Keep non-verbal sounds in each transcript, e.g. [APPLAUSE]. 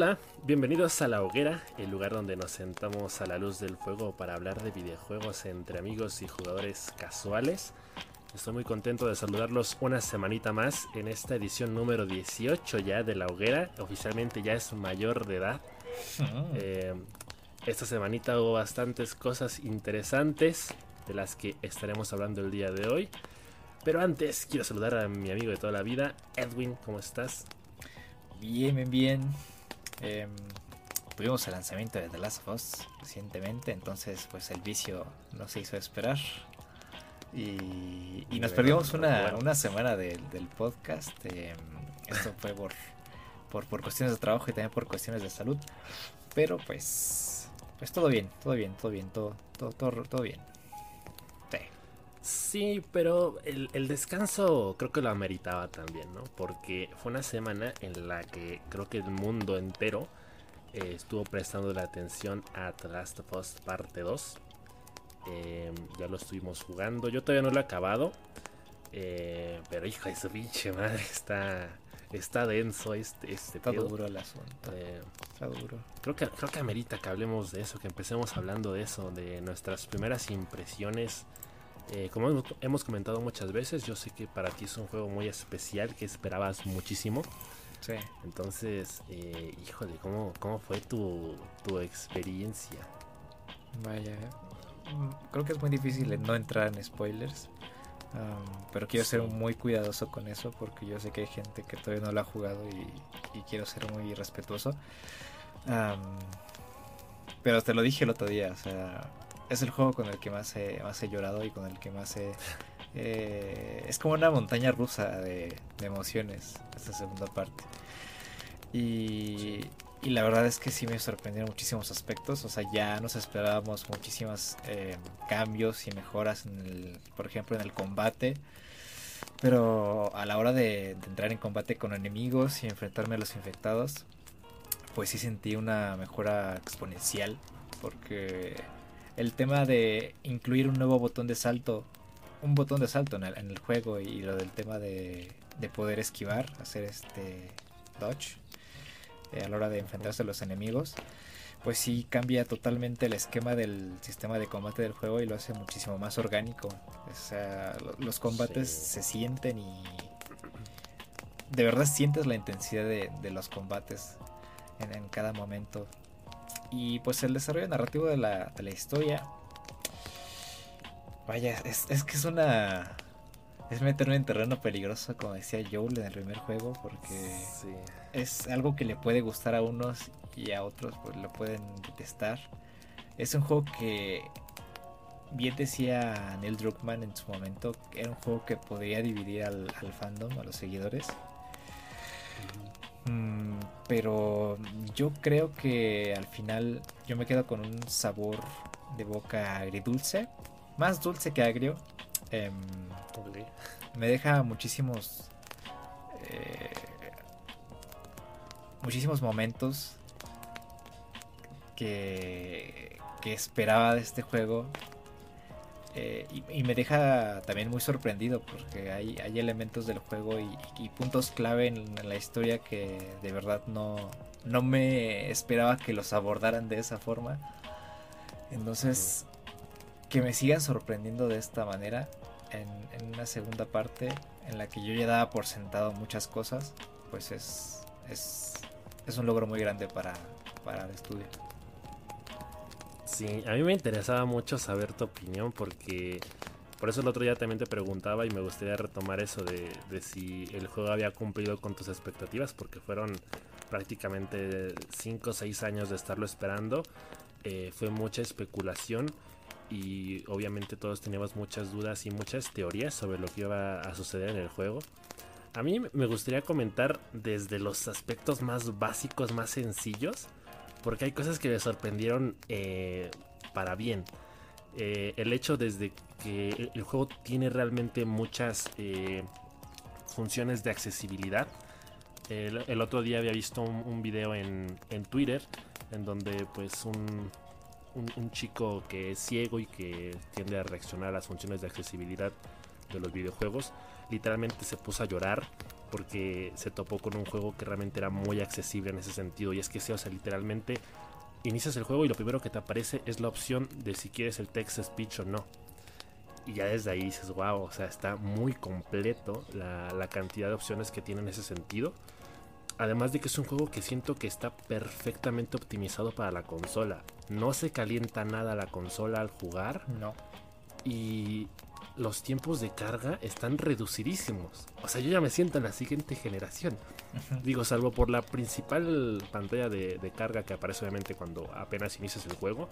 Hola, bienvenidos a La Hoguera, el lugar donde nos sentamos a la luz del fuego para hablar de videojuegos entre amigos y jugadores casuales. Estoy muy contento de saludarlos una semanita más en esta edición número 18 ya de La Hoguera. Oficialmente ya es mayor de edad. Eh, esta semanita hubo bastantes cosas interesantes de las que estaremos hablando el día de hoy. Pero antes quiero saludar a mi amigo de toda la vida, Edwin, ¿cómo estás? Bien, bien, bien. Em, tuvimos el lanzamiento de The Last of Us recientemente, entonces pues el vicio no se hizo esperar. Y, nos perdimos una, semana del podcast. Em, esto fue por, por, cuestiones de trabajo y también por cuestiones de salud. Pero pues, pues todo bien, todo bien, todo bien, todo, todo, todo, bien. Sí. pero el, el, descanso creo que lo ameritaba también, ¿no? Porque fue una semana en la que creo que el mundo entero eh, estuvo prestando la atención a The Last of Us Parte 2. Em, ya lo estuvimos jugando. Yo todavía no lo he acabado. Eh, pero hijo de su pinche madre, está, está denso este, este Está duro el asunto. Eh, está duro. Creo que, creo que amerita que hablemos de eso, que empecemos hablando de eso, de nuestras primeras impresiones. Como hemos comentado muchas veces, yo sé que para ti es un juego muy especial, que esperabas muchísimo. Sí. Entonces, eh, híjole, ¿cómo, ¿cómo fue tu, tu experiencia? Vaya, mm, creo que es muy difícil no entrar en spoilers. pero quiero ser muy cuidadoso con eso porque yo sé que hay gente que todavía no lo ha jugado y, quiero ser muy respetuoso. pero te lo dije el otro día, o sea, es el juego con el que más he, más he llorado y con el que más he eh, es como una montaña rusa de, emociones esta segunda parte. Y, la verdad es que sí me sorprendieron muchísimos aspectos. O sea, ya nos esperábamos muchísimos eh, cambios y mejoras, en el, por ejemplo, en el combate. Pero a la hora de, entrar en combate con enemigos y enfrentarme a los infectados, pues sí sentí una mejora exponencial. Porque el tema de incluir un nuevo botón de salto un botón de salto en el, juego y lo del tema de, poder esquivar, hacer este dodge eh, a la hora de enfrentarse a los enemigos, pues sí cambia totalmente el esquema del sistema de combate del juego y lo hace muchísimo más orgánico. O sea, los combates se sienten y de verdad sientes la intensidad de, los combates en, cada momento. Y pues el desarrollo narrativo de la, de la historia Vaya, es, que es una. Es meterme en terreno peligroso, como decía Joel en el primer juego, porque es algo que le puede gustar a unos y a otros pues lo pueden detestar. Es un juego que, bien decía Neil Druckmann en su momento, era un juego que podría dividir al, fandom, a los seguidores. Pero yo creo que al final yo me quedo con un sabor de boca agridulce más dulce que agrio. Em, me deja muchísimos. Eh, muchísimos momentos que, que esperaba de este juego. Eh, y, me deja también muy sorprendido porque hay, hay elementos del juego y, puntos clave en, la historia que de verdad no, no me esperaba que los abordaran de esa forma. Entonces, que me sigan sorprendiendo de esta manera en, una segunda parte en la que yo ya daba por sentado muchas cosas, pues es, es, es un logro muy grande para, para el estudio. Sí, a mí me interesaba mucho saber tu opinión porque por eso el otro día también te preguntaba y me gustaría retomar eso de, si el juego había cumplido con tus expectativas porque fueron prácticamente 5 o 6 años de estarlo esperando. Eh, fue mucha especulación y obviamente todos teníamos muchas dudas y muchas teorías sobre lo que iba a suceder en el juego. A mí me gustaría comentar desde los aspectos más básicos, más sencillos, porque hay cosas que me sorprendieron eh, para bien. Eh, el hecho desde que el juego tiene realmente muchas eh, funciones de accesibilidad. El, otro día había visto un, video en, en Twitter en donde pues un, un, chico que es ciego y que tiende a reaccionar a las funciones de accesibilidad de los videojuegos, literalmente se puso a llorar porque se topó con un juego que realmente era muy accesible en ese sentido. Y es que, o sea, literalmente inicias el juego y lo primero que te aparece es la opción de si quieres el text speech o no. Y ya desde ahí dices, wow, o sea, está muy completo la, la cantidad de opciones que tiene en ese sentido. Además de que es un juego que siento que está perfectamente optimizado para la consola. No se calienta nada la consola al jugar. No. Y los tiempos de carga están reducidísimos. O sea, yo ya me siento en la siguiente generación. Digo, salvo por la principal pantalla de, carga que aparece obviamente cuando apenas inicias el juego.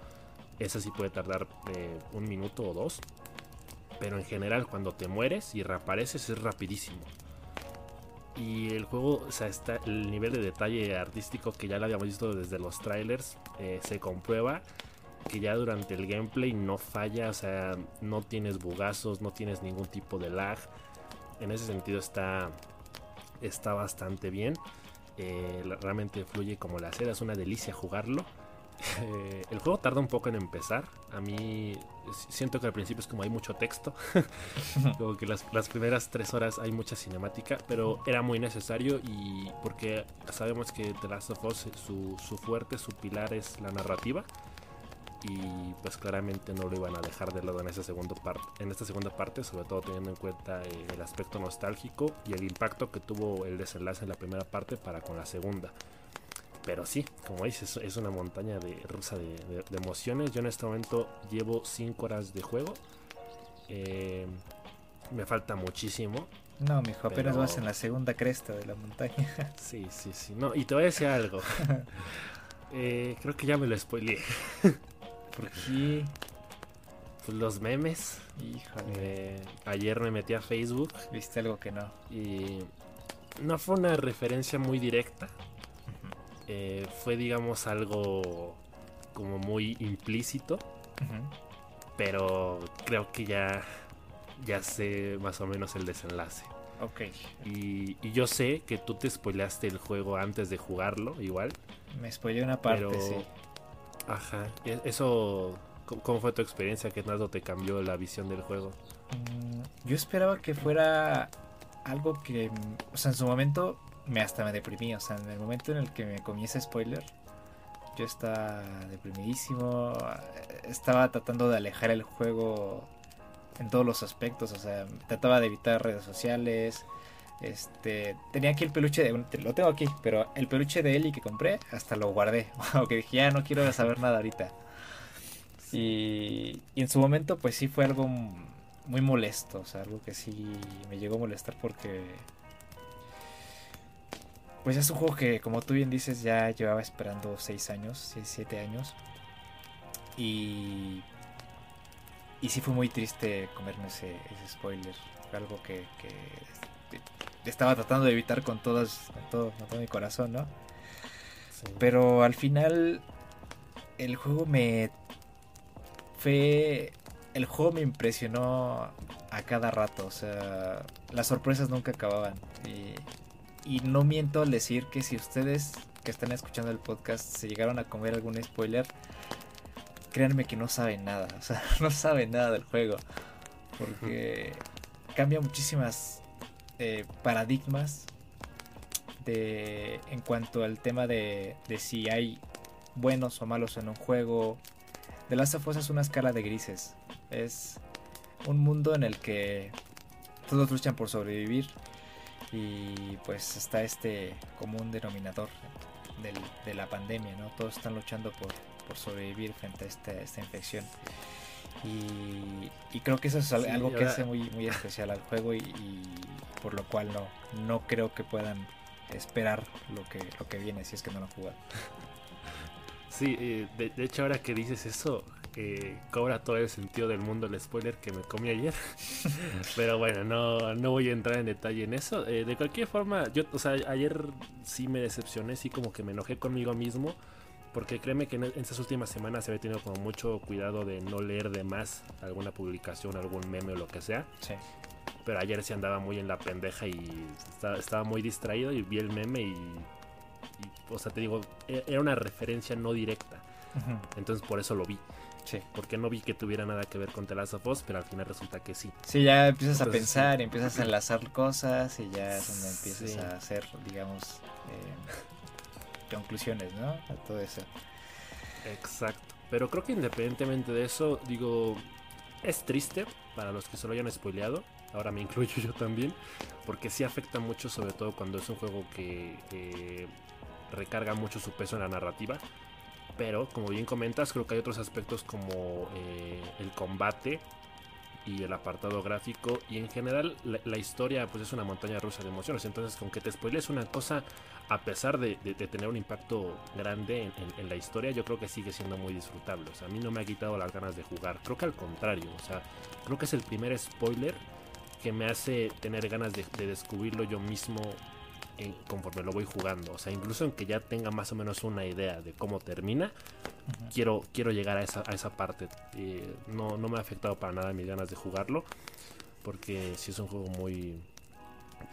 Esa sí puede tardar eh, un minuto o dos. Pero en general cuando te mueres y reapareces es rapidísimo. Y el juego, o sea, está el nivel de detalle artístico que ya lo habíamos visto desde los trailers, eh, se comprueba que ya durante el gameplay no falla, o sea, no tienes bugazos, no tienes ningún tipo de lag. En ese sentido está, está bastante bien. Eh, realmente fluye como la seda, es una delicia jugarlo. [LAUGHS] Eh, el juego tarda un poco en empezar. A mí siento que al principio es como hay mucho texto. [LAUGHS] como que las, primeras tres horas hay mucha cinemática. Pero era muy necesario y porque sabemos que The Last of Us, su, su fuerte, su pilar es la narrativa y pues claramente no lo iban a dejar de lado en esa segunda parte en esta segunda parte sobre todo teniendo en cuenta eh, el aspecto nostálgico y el impacto que tuvo el desenlace en la primera parte para con la segunda pero sí como dices es una montaña de rusa de, emociones yo en este momento llevo 5 horas de juego eh, me falta muchísimo no, mijo, apenas vas en la segunda cresta de la montaña. [LAUGHS] Sí, sí, sí. No, y te voy a decir algo. [LAUGHS] Eh, creo que ya me lo spoileé. ¿Por qué? Pues los memes. Híjole. ayer me metí a Facebook. Viste algo que no. Y no fue una referencia muy directa. Eh, fue, digamos, algo como muy implícito. Pero creo que ya, ya sé más o menos el desenlace. Ok. Y, yo sé que tú te spoileaste el juego antes de jugarlo, igual. Me spoileé una parte, sí. Ajá. Eso, ¿cómo fue tu experiencia? ¿Qué tanto te cambió la visión del juego? Mm, yo esperaba que fuera algo que, o sea, en su momento me hasta me deprimí, o sea, en el momento en el que me comí ese spoiler, yo estaba deprimidísimo, estaba tratando de alejar el juego en todos los aspectos, o sea, trataba de evitar redes sociales, este, tenía aquí el peluche de. Lo tengo aquí, pero el peluche de Eli que compré, hasta lo guardé. [LAUGHS] Aunque dije, ya no quiero saber nada ahorita. Y, y, en su momento, pues sí fue algo muy molesto. O sea, algo que sí me llegó a molestar porque. Pues es un juego que, como tú bien dices, ya llevaba esperando 6 años, 7 años. Y. Y sí fue muy triste comerme ese, ese spoiler. Fue algo que, que estaba tratando de evitar con, todas, todo, mi corazón, ¿no? Pero al final el juego me fue el juego me impresionó a cada rato, o sea, las sorpresas nunca acababan. Y, y no miento al decir que si ustedes que están escuchando el podcast se llegaron a comer algún spoiler, créanme que no saben nada, [LAUGHS] o sea, no saben nada del juego porque cambia muchísimas eh, paradigmas de, en cuanto al tema de, de, si hay buenos o malos en un juego. The Last of Us es una escala de grises. Es un mundo en el que todos luchan por sobrevivir y pues está este común denominador de la pandemia, ¿no? Todos están luchando por, por sobrevivir frente a esta, esta infección. Y, creo que eso es algo que hace muy, muy especial al juego y, por lo cual no, no creo que puedan esperar lo que, lo que viene si es que no lo juegan. Sí, eh, de, hecho ahora que dices eso, eh, cobra todo el sentido del mundo el spoiler que me comí ayer. [LAUGHS] Pero bueno, no, no voy a entrar en detalle en eso. Eh, de cualquier forma, yo, o sea, ayer sí me decepcioné, sí como que me enojé conmigo mismo porque créeme que en estas últimas semanas se había tenido como mucho cuidado de no leer de más alguna publicación, algún meme o lo que sea. Sí. Pero ayer sí andaba muy en la pendeja y estaba, muy distraído y vi el meme y, o sea, te digo, e-, era una referencia no directa. Entonces por eso lo vi. Sí. Porque no vi que tuviera nada que ver con The Last of Us, pero al final resulta que sí. Sí, ya empiezas a pensar, sí. empiezas a enlazar cosas y ya es donde empiezas Sí. a hacer, digamos, eh, conclusiones, ¿no? A todo eso. Exacto. Pero creo que independientemente de eso, digo, es triste para los que se lo hayan spoileado. Ahora me [LAUGHS] incluyo yo también. Porque sí afecta mucho, sobre todo cuando es un juego que recarga mucho su peso en la narrativa. Pero, como bien comentas, creo que hay otros aspectos como eh, el combate y el apartado gráfico. Y en general, la, historia pues es una montaña rusa de emociones. Entonces, con que te spoilees una cosa, a pesar de, tener un impacto grande en- en la historia, yo creo que sigue siendo muy disfrutable. O sea, a mí no me ha quitado las ganas de jugar. Creo que al contrario. O sea, creo que es el primer spoiler que me hace tener ganas de, de descubrirlo yo mismo en- conforme lo voy jugando. O sea, incluso aunque ya tenga más o menos una idea de cómo termina, quiero, quiero llegar a esa, a esa parte. Eh, no, no me ha afectado para nada mis ganas de jugarlo. Porque sí es un juego muy,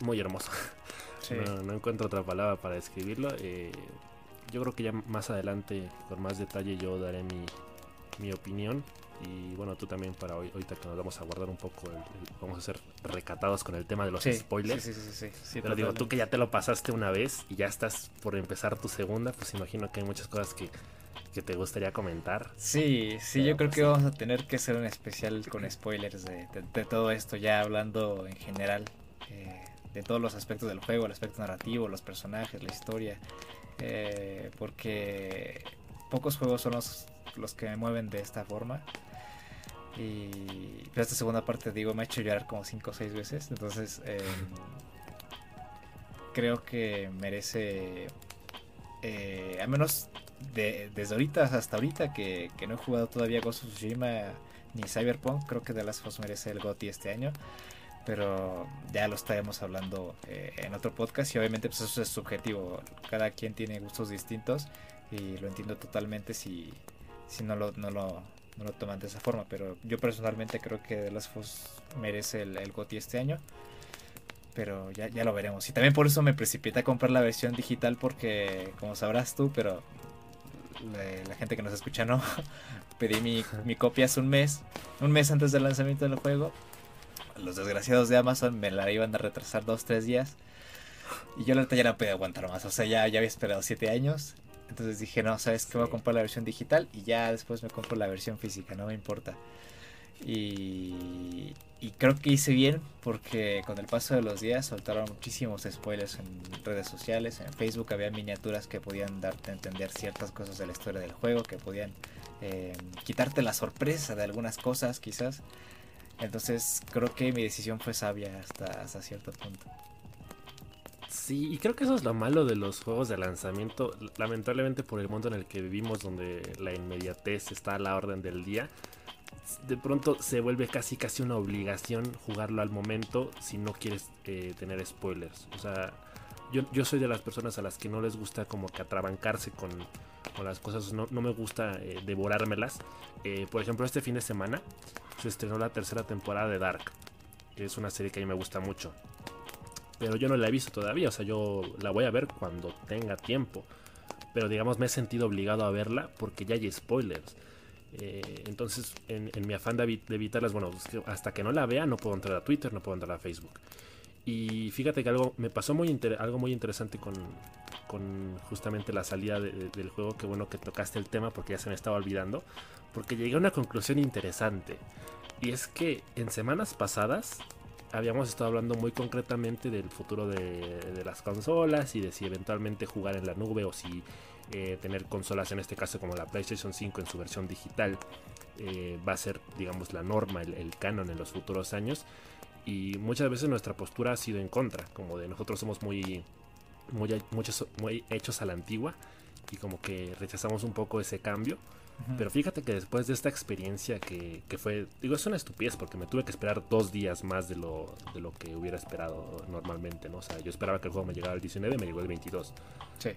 muy hermoso. [LAUGHS] Sí. No, no encuentro otra palabra para describirlo. Eh, yo creo que ya más adelante, con más detalle, yo daré mi, mi opinión. Y bueno, tú también para hoy, ahorita que nos vamos a guardar un poco, el- el- vamos a ser recatados con el tema de los Sí, spoilers. Sí, sí, sí, sí, sí, Pero digo, tú que ya te lo pasaste una vez y ya estás por empezar tu segunda, pues imagino que hay muchas cosas que, que te gustaría comentar. Sí, sí, Pero yo creo pues que vamos a tener que hacer un especial con spoilers de, de- de todo esto, ya hablando en general eh, de todos los aspectos del juego, el aspecto narrativo, los personajes, la historia, eh, porque pocos juegos son los, los que me mueven de esta forma. Y esta segunda parte, digo, me ha hecho llorar como 5 o 6 veces, entonces eh, creo que merece, eh, al menos de- desde ahorita hasta ahorita que, que no he jugado todavía Ghost of Tsushima ni Cyberpunk, creo que The Last of merece el GOTY este año. Pero ya lo estaremos hablando eh, en otro podcast y obviamente pues eso es subjetivo. Cada quien tiene gustos distintos y lo entiendo totalmente si, si no, lo, no, lo, no lo toman de esa forma. Pero yo personalmente creo que The Last of Us merece el, el GOTY este año. Pero ya, ya lo veremos. Y también por eso me precipité a comprar la versión digital porque, como sabrás tú, pero la, la gente que nos escucha no, [LAUGHS] pedí mi, mi copia hace un mes, un mes antes del lanzamiento del juego. Los desgraciados de Amazon me la iban a retrasar dos, tres días. Y yo la ya no podía aguantar más. O sea, ya, ya había esperado siete años. Entonces dije, no, ¿sabes qué? Voy a comprar la versión digital y ya después me compro la versión física, no me importa. Y, y creo que hice bien porque con el paso de los días soltaron muchísimos spoilers en redes sociales. En Facebook había miniaturas que podían darte a entender ciertas cosas de la historia del juego, que podían eh, quitarte la sorpresa de algunas cosas quizás. Entonces creo que mi decisión fue sabia hasta, hasta cierto punto. Sí, y creo que eso es lo malo de los juegos de lanzamiento. Lamentablemente por el mundo en el que vivimos, donde la inmediatez está a la orden del día, de pronto se vuelve casi casi una obligación jugarlo al momento si no quieres eh, tener spoilers. O sea, yo, yo soy de las personas a las que no les gusta como que atrabancarse con, con las cosas, no, no me gusta eh, devorármelas. Eh, por ejemplo, este fin de semana se estrenó la tercera temporada de Dark, que es una serie que a mí me gusta mucho pero yo no la he visto todavía, o sea, yo la voy a ver cuando tenga tiempo. Pero digamos, me he sentido obligado a verla porque ya hay spoilers. Eh, entonces, en, mi afán de, evi- de evitarlas, bueno, hasta que no la vea, no puedo entrar a Twitter, no puedo entrar a Facebook. Y fíjate que algo me pasó muy algo muy interesante con, con justamente la salida de- de- del juego. Qué bueno que tocaste el tema porque ya se me estaba olvidando. Porque llegué a una conclusión interesante. Y es que en semanas pasadas habíamos estado hablando muy concretamente del futuro de, las consolas y de si eventualmente jugar en la nube o si eh, tener consolas, en este caso como la PlayStation 5 en su versión digital, eh, va a ser, digamos, la norma, el, el canon en los futuros años. Y muchas veces nuestra postura ha sido en contra, como de nosotros somos muy, muy, muchos, muy hechos a la antigua y como que rechazamos un poco ese cambio. Pero fíjate que después de esta experiencia que, que fue, digo, es una estupidez porque me tuve que esperar dos días más de lo, de lo que hubiera esperado normalmente, ¿no? O sea, yo esperaba que el juego me llegara el 19, me llegó el 22. Sí.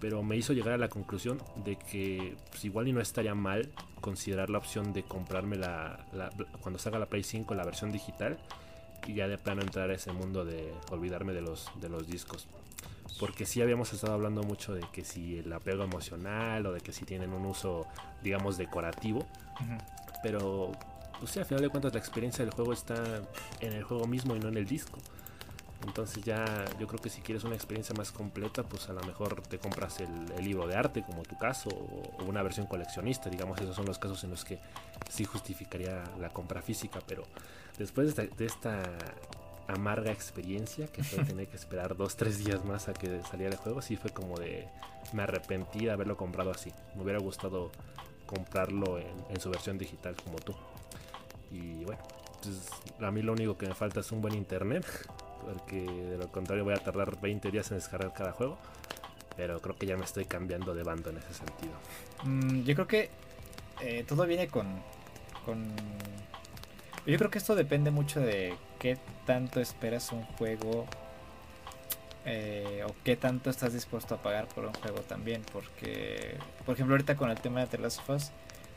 Pero me hizo llegar a la conclusión de que pues, igual y no estaría mal considerar la opción de comprarme la, la- cuando salga la Play 5 la versión digital y ya de plano entrar a ese mundo de olvidarme de los, de los discos. Porque sí habíamos estado hablando mucho de que si el apego emocional o de que si tienen un uso, digamos, decorativo. Pero, pues sí, al final de cuentas la experiencia del juego está en el juego mismo y no en el disco. Entonces ya yo creo que si quieres una experiencia más completa, pues a lo mejor te compras el, libro de arte, como tu caso, o, una versión coleccionista. Digamos, esos son los casos en los que sí justificaría la compra física. Pero después de esta, amarga experiencia, que fue [LAUGHS] tener que esperar dos, tres días más a que saliera el juego, sí fue como de... Me arrepentí de haberlo comprado así. Me hubiera gustado comprarlo en, su versión digital como tú. Y bueno, pues, a mí lo único que me falta es un buen internet [LAUGHS] porque de lo contrario voy a tardar 20 días en descargar cada juego. Pero creo que ya me estoy cambiando de bando en ese sentido. Mm, yo creo que eh, todo viene con, con... Yo creo que esto depende mucho de qué tanto esperas un juego eh, o qué tanto estás dispuesto a pagar por un juego también. Porque, por ejemplo, ahorita con el tema de The Last of Us,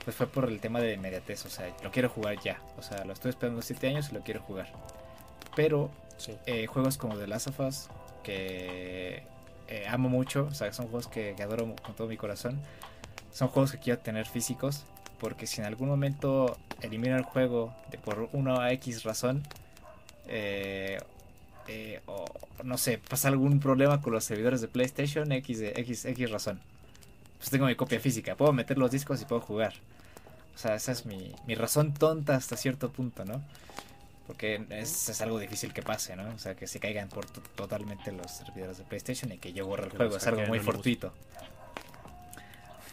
pues fue por el tema de inmediatez. O sea, lo quiero jugar ya. O sea, lo estoy esperando 7 años y lo quiero jugar. Pero eh, juegos como The Last of Us, que eh, amo mucho, o sea, son juegos que, adoro con todo mi corazón. Son juegos que quiero tener físicos, porque si en algún momento elimino el juego de por una X razón, eh, o no sé, pasa algún problema con los servidores de PlayStation, X, de, X, X razón. Pues tengo mi copia física, puedo meter los discos y puedo jugar. O sea, esa es mi, mi razón tonta hasta cierto punto, ¿no? Porque es, algo difícil que pase, ¿no? O sea, que se caigan por totalmente los servidores de PlayStation y que yo borre el juego. Es algo muy fortuito.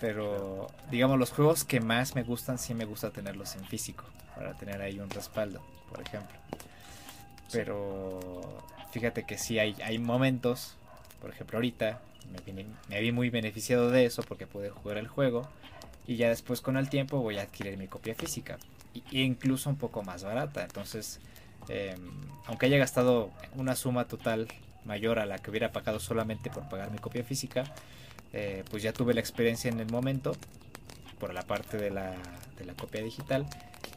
Pero, digamos, los juegos que más me gustan, sí me gusta tenerlos en físico. Para tener ahí un respaldo, por ejemplo. Pero, fíjate que sí hay, hay momentos, por ejemplo, ahorita me, vi muy beneficiado de eso porque pude jugar el juego. Y ya después, con el tiempo, voy a adquirir mi copia física incluso un poco más barata. Entonces, em, aunque haya gastado una suma total mayor a la que hubiera pagado solamente por pagar mi copia física, eh, pues ya tuve la experiencia en el momento por la parte de la, de la copia digital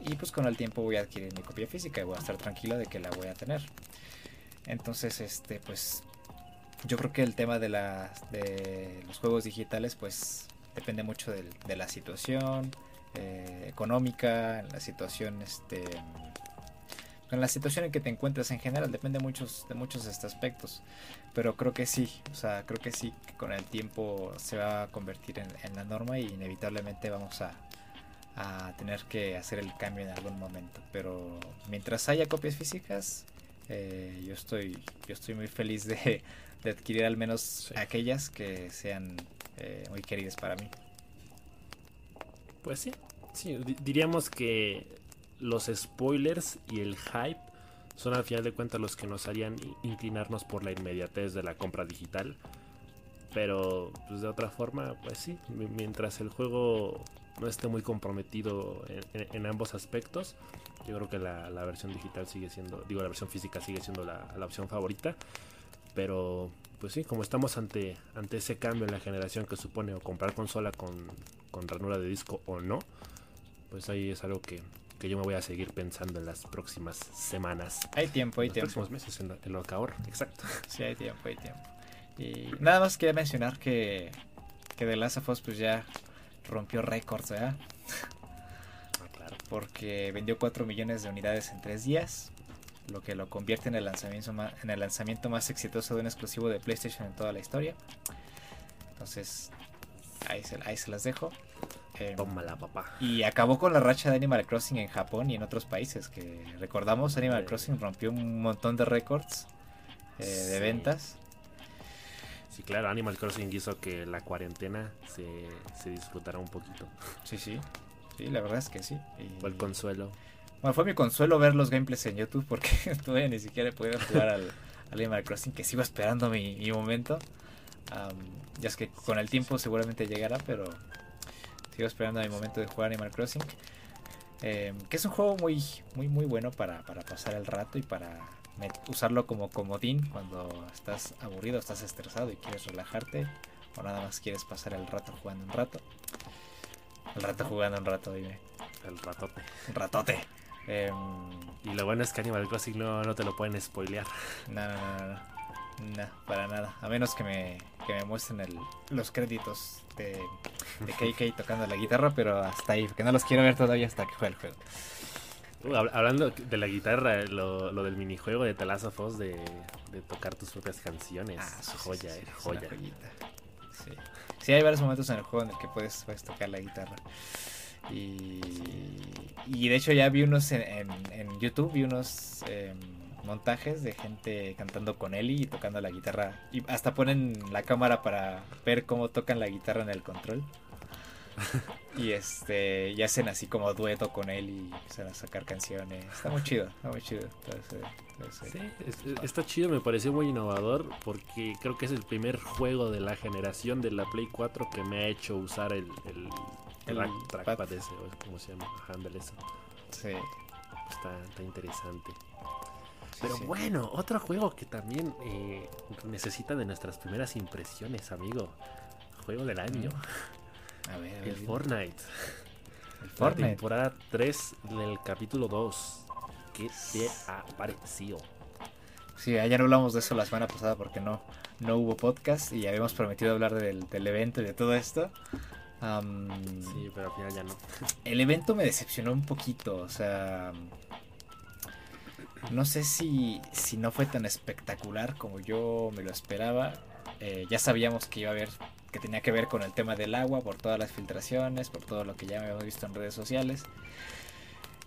y pues con el tiempo voy a adquirir mi copia física y voy a estar tranquilo de que la voy a tener. Entonces, este, pues yo creo que el tema de, la, de los juegos digitales pues depende mucho de la situación, eh, económica, la situación, este, en la situación en que te encuentras en general, depende muchos, de muchos de estos aspectos. Pero creo que sí, o sea, creo que sí, que con el tiempo se va a convertir en, la norma y inevitablemente vamos a, a, tener que hacer el cambio en algún momento. Pero mientras haya copias físicas, eh, yo, estoy, yo estoy muy feliz de, [LAUGHS] de adquirir al menos aquellas que sean eh, muy queridas para mí. Pues sí, sí, diríamos que los spoilers y el hype son al final de cuentas los que nos harían inclinarnos por la inmediatez de la compra digital. Pero pues de otra forma, pues sí, mientras el juego no esté muy comprometido en, ambos aspectos, yo creo que la, versión digital sigue siendo, digo, la versión física sigue siendo la, la opción favorita. Pero pues sí, como estamos ante, ante ese cambio en la generación que supone o comprar consola con, con ranura de disco o no, pues ahí es algo que, yo me voy a seguir pensando en las próximas semanas. Hay tiempo, hay tiempo. próximos meses en, lo que ahorro, exacto. Sí, hay tiempo, hay tiempo. Y nada más quería mencionar que, que The Last of Us pues ya rompió récords, ¿verdad? Ah, claro. Porque vendió 4 millones de unidades en 3 días lo que lo convierte en el lanzamiento más, en el lanzamiento más exitoso de un exclusivo de PlayStation en toda la historia. Entonces, ahí se, ahí se las dejo. Eh, Tómala, papá. Y acabó con la racha de Animal Crossing en Japón y en otros países. Que recordamos, Animal Crossing rompió un montón de récords eh, de ventas. Sí, claro, Animal Crossing hizo que la cuarentena se, se disfrutara un poquito. Sí, sí. Sí, la verdad es que sí. Y... Fue el consuelo. Bueno, fue mi consuelo ver los gameplays en YouTube porque [LAUGHS] todavía ni siquiera he podido jugar al, Animal Crossing, que sigo esperando mi, momento. ya es que con el tiempo seguramente llegará, pero sigo esperando mi momento de jugar Animal Crossing. Em, que es un juego muy, muy, muy bueno para, pasar el rato y para usarlo como comodín cuando estás aburrido, estás estresado y quieres relajarte o nada más quieres pasar el rato jugando un rato. El rato jugando un rato, dime. El ratote. Un ratote. Em, y lo bueno es que Animal Crossing no, no te lo pueden spoilear. No, no, no, no. No, para nada. A menos que me, que me muestren el, los créditos de, de KK [LAUGHS] tocando la guitarra, pero hasta ahí, porque no los quiero ver todavía hasta que juegue el juego. Uh, hablando de la guitarra, lo, lo del minijuego de Talazafos de, de tocar tus propias canciones. Ah, joya, eh, joya. Sí. sí, hay varios momentos en el juego en el que puedes, puedes tocar la guitarra. Y, y de hecho ya vi unos en, en, YouTube, vi unos em, montajes de gente cantando con Eli y tocando la guitarra. Y hasta ponen la cámara para ver cómo tocan la guitarra en el control. y este y hacen así como dueto con él y empiezan a sacar canciones. Está muy chido, está muy chido. Sí, está chido, me pareció muy innovador porque creo que es el primer juego de la generación de la Play 4 que me ha hecho usar el, el, el trackpad ese, como se llama, handle eso. Sí. Está, está interesante. Pero bueno, otro juego que también eh, necesita de nuestras primeras impresiones, amigo. Juego del año. [LAUGHS] el Fortnite. El Fortnite. La temporada 3 del capítulo 2. ¿Qué te ha parecido? Sí, ya no hablamos de eso la semana pasada porque no, no hubo podcast y habíamos prometido hablar del, evento y de todo esto. sí, pero al final ya no. El evento me decepcionó un poquito, o sea, no sé si, si no fue tan espectacular como yo me lo esperaba. Eh, ya sabíamos que iba a haber, que tenía que ver con el tema del agua, por todas las filtraciones, por todo lo que ya habíamos visto en redes sociales.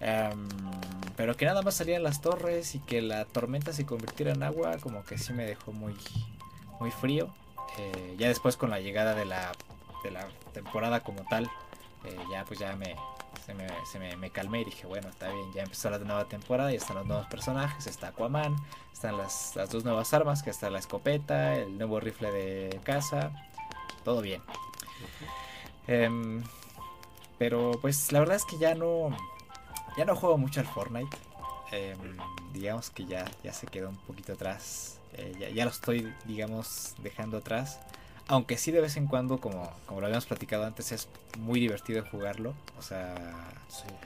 Em, pero que nada más salían las torres y que la tormenta se convirtiera en agua, como que sí me dejó muy, muy frío. Eh, ya después con la llegada de la, de la temporada como tal, eh, ya pues ya me, se, me, se me, calmé y dije, bueno, está bien, ya empezó la nueva temporada, y están los nuevos personajes, está Aquaman, están las, las dos nuevas armas, que está la escopeta, el nuevo rifle de caza, todo bien. Em, pero pues la verdad es que ya no, ya no juego mucho al Fortnite. Em, digamos que ya, ya se quedó un poquito atrás. Eh, ya, ya, lo estoy, digamos, dejando atrás. Aunque sí de vez en cuando, como, como lo habíamos platicado antes, es muy divertido jugarlo. O sea,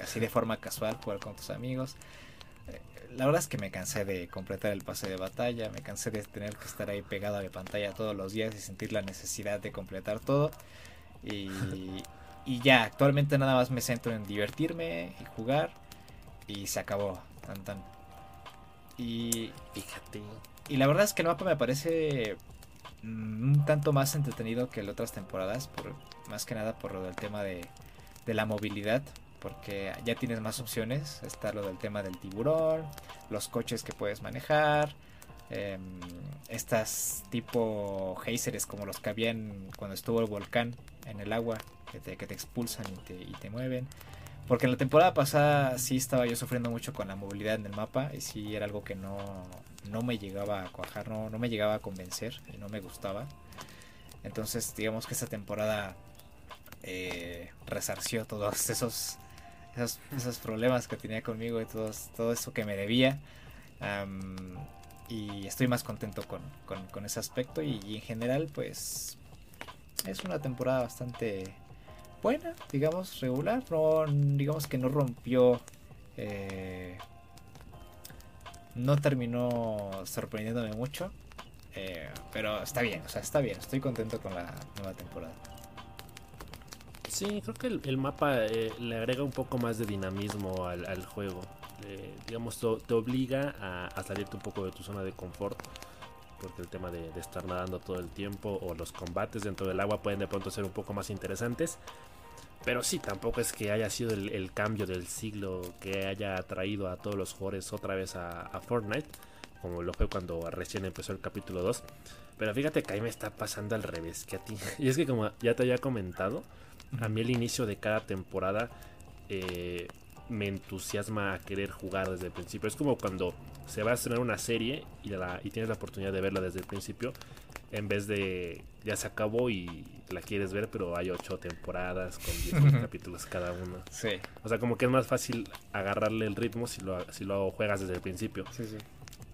así de forma casual, jugar con tus amigos. Eh, la verdad es que me cansé de completar el pase de batalla, me cansé de tener que estar ahí pegado a la pantalla todos los días y sentir la necesidad de completar todo. Y, y ya, actualmente nada más me centro en divertirme y jugar. Y se acabó. Tan, tan. Y fíjate. Y la verdad es que el mapa me parece un tanto más entretenido que las otras temporadas, por, más que nada por lo del tema de, la movilidad, porque ya tienes más opciones, está lo del tema del tiburón, los coches que puedes manejar, em, estas tipo geysers como los que habían cuando estuvo el volcán en el agua, que te, que te expulsan y te, y te mueven. Porque en la temporada pasada sí estaba yo sufriendo mucho con la movilidad en el mapa y sí era algo que no, no me llegaba a cuajar, no, no me llegaba a convencer y no me gustaba. Entonces digamos que esta temporada eh, resarció todos [LAUGHS] esos, esos, problemas que tenía conmigo y todos, todo eso que me debía. y estoy más contento con, con, ese aspecto y, y en general pues es una temporada bastante buena, digamos, regular. No, digamos que no rompió. Eh, no terminó sorprendiéndome mucho. Eh, pero está bien, o sea, está bien. Estoy contento con la nueva temporada. Sí, creo que el, mapa eh, le agrega un poco más de dinamismo al, juego. digamos, te, obliga a, salirte un poco de tu zona de confort porque el tema de, estar nadando todo el tiempo o los combates dentro del agua pueden de pronto ser un poco más interesantes. Pero sí, tampoco es que haya sido el, cambio del siglo que haya traído a todos los jugadores otra vez a, Fortnite, como lo fue cuando recién empezó el capítulo 2. Pero fíjate que ahí me está pasando al revés que a ti. [LAUGHS] Y es que como ya te había comentado, a mí el inicio de cada temporada eh, me entusiasma a querer jugar desde el principio. Es como cuando se va a estrenar una serie y, y tienes la oportunidad de verla desde el principio, en vez de ya se acabó y la quieres ver, pero hay ocho temporadas con 10 capítulos cada uno. Sí. O sea, como que es más fácil agarrarle el ritmo si lo, si lo juegas desde el principio. Sí, sí.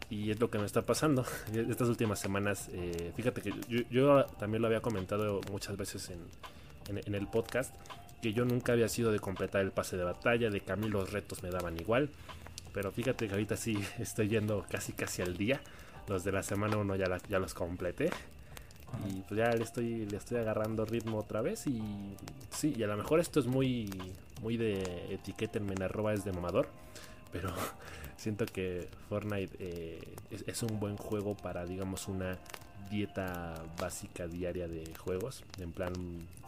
Y es lo que me está pasando [LAUGHS] estas últimas semanas. Eh, fíjate que yo, yo, también lo había comentado muchas veces en, en, el podcast, que yo nunca había sido de completar el pase de batalla, de que a mí los retos me daban igual. Pero fíjate que ahorita sí [LAUGHS] estoy yendo casi casi al día los de la semana 1 ya, ya los completé. Y pues ya le estoy, le estoy agarrando ritmo otra vez. Y sí, y a lo mejor esto es muy, muy de etiqueta en arroba es de mamador. Pero [LAUGHS] siento que Fortnite eh, es, un buen juego para, digamos, una dieta básica diaria de juegos. En plan,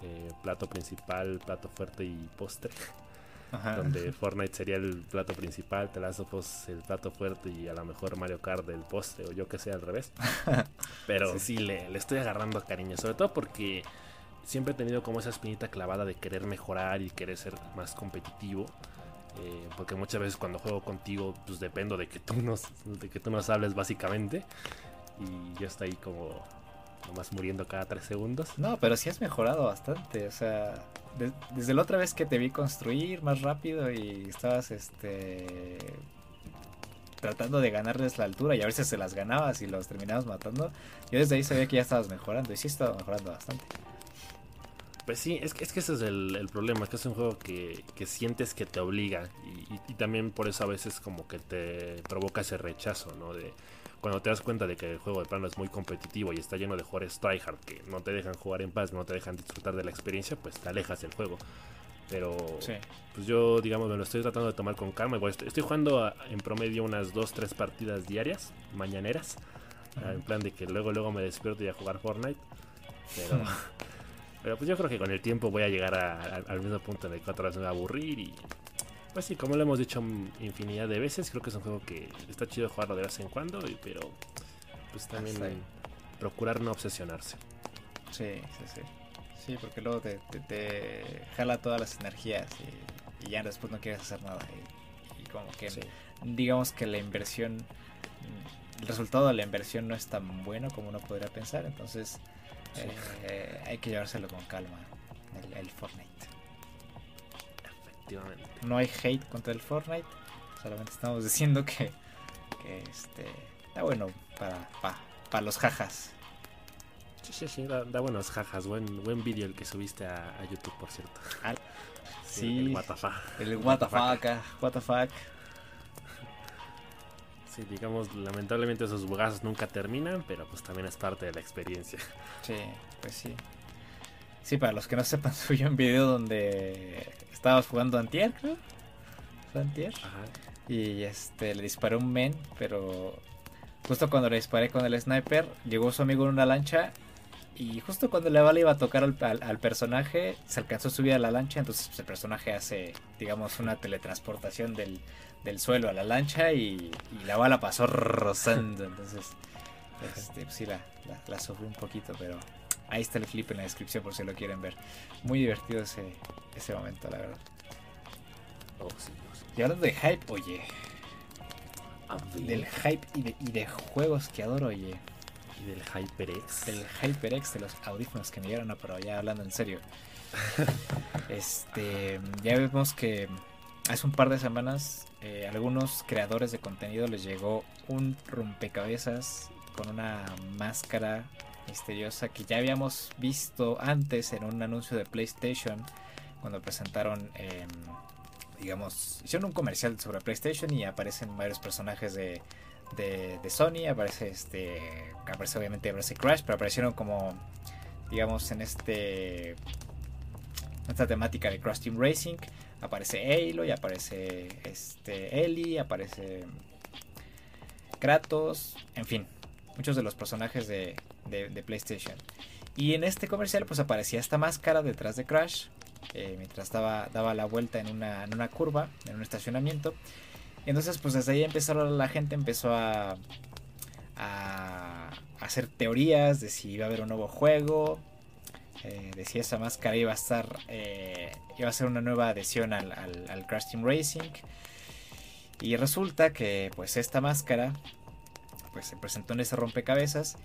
eh, plato principal, plato fuerte y postre. [LAUGHS] Donde Fortnite sería el plato principal, The Last el plato fuerte y a lo mejor Mario Kart el postre o yo que sé al revés. [LAUGHS] Pero sí, le, le, estoy agarrando cariño, sobre todo porque siempre he tenido como esa espinita clavada de querer mejorar y querer ser más competitivo. Eh, porque muchas veces cuando juego contigo, pues dependo de que tú nos, de que tú nos hables básicamente. Y yo estoy ahí como nomás muriendo cada tres segundos. No, pero sí has mejorado bastante. O sea, desde la otra vez que te vi construir más rápido y estabas este tratando de ganarles la altura y a veces se las ganabas y los terminabas matando. Yo desde ahí sabía que ya estabas mejorando y sí estaba mejorando bastante. Pues sí, es que, es que ese es el, problema, que es un juego que, sientes que te obliga y, también por eso a veces como que te provoca ese rechazo, ¿no? De cuando te das cuenta de que el juego de plano es muy competitivo y está lleno de jugadores tryhard que no te dejan jugar en paz, no te dejan disfrutar de la experiencia, pues te alejas del juego. Pero pues yo, digamos, me lo estoy tratando de tomar con calma. estoy, jugando en promedio unas 2-3 partidas diarias, mañaneras. En plan de que luego luego me despierto y a jugar Fortnite. Pero... [LAUGHS] Pero pues yo creo que con el tiempo voy a llegar al mismo punto en el que otra vez me voy a aburrir y... Pues sí, como lo hemos dicho infinidad de veces, creo que es un juego que está chido jugarlo de vez en cuando, pero pues también procurar no obsesionarse. Sí, sí, sí. Sí, porque luego te, jala todas las energías y, ya después no quieres hacer nada. Y, como que digamos que la inversión, el resultado de la inversión no es tan bueno como uno podría pensar, entonces eh, hay que llevárselo con calma. El, Fortnite. Efectivamente. No hay hate contra el Fortnite. Solamente estamos diciendo que, que este, está bueno para, para, los jajas. Sí, sí, sí, da, buenos jajas. Buen, buen vídeo el que subiste a, YouTube, por cierto. Ah, sí, el WTF. El WTF, WTF. Sí, digamos, lamentablemente esos bugazos nunca terminan, pero pues también es parte de la experiencia. Sí, pues sí. Sí, para los que no sepan, [LAUGHS] subí un video donde estabas jugando antier, creo. ¿Fue antier? Ajá. Y este, le disparé un men, pero justo cuando le disparé con el sniper, llegó su amigo en una lancha y justo cuando la bala iba a tocar al, personaje, se alcanzó a subir a la lancha, entonces pues, el personaje hace, digamos, una teletransportación del, del suelo a la lancha y, la bala pasó rozando. Entonces, este, pues sí, la, la, sufrí un poquito, pero ahí está el clip en la descripción por si lo quieren ver. Muy divertido ese, ese momento, la verdad. Oh, y hablando de hype, oye. Del hype y de, y de juegos que adoro, oye. Y del HyperX. Del HyperX, de los audífonos que me dieron, no, pero ya hablando en serio. [LAUGHS] este, ya vemos que hace un par de semanas eh, algunos creadores de contenido les llegó un rompecabezas con una máscara misteriosa que ya habíamos visto antes en un anuncio de PlayStation cuando presentaron em, digamos hicieron un comercial sobre PlayStation y aparecen varios personajes de, de, Sony aparece este aparece obviamente aparece Crash pero aparecieron como digamos en este esta temática de Crash Team Racing aparece y aparece este Ellie, aparece Kratos, en fin, muchos de los personajes de, PlayStation. Y en este comercial pues aparecía esta máscara detrás de Crash, eh, mientras daba, daba la vuelta en una, en una curva, en un estacionamiento. Entonces pues desde ahí empezaron la gente empezó a, a hacer teorías de si iba a haber un nuevo juego, eh, decía esa máscara iba a estar eh, iba a ser una nueva adhesión al, al, Crash Team Racing y resulta que pues esta máscara pues se presentó en ese rompecabezas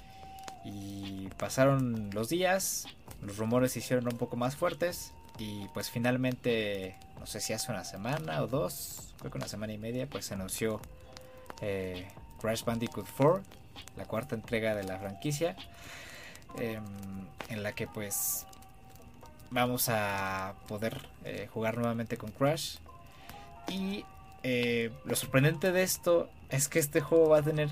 y pasaron los días los rumores se hicieron un poco más fuertes y pues finalmente no sé si hace una semana o dos creo que una semana y media pues se anunció eh, Crash Bandicoot 4 la cuarta entrega de la franquicia Em, en la que pues vamos a poder eh, jugar nuevamente con Crash. Y eh, lo sorprendente de esto es que este juego va a tener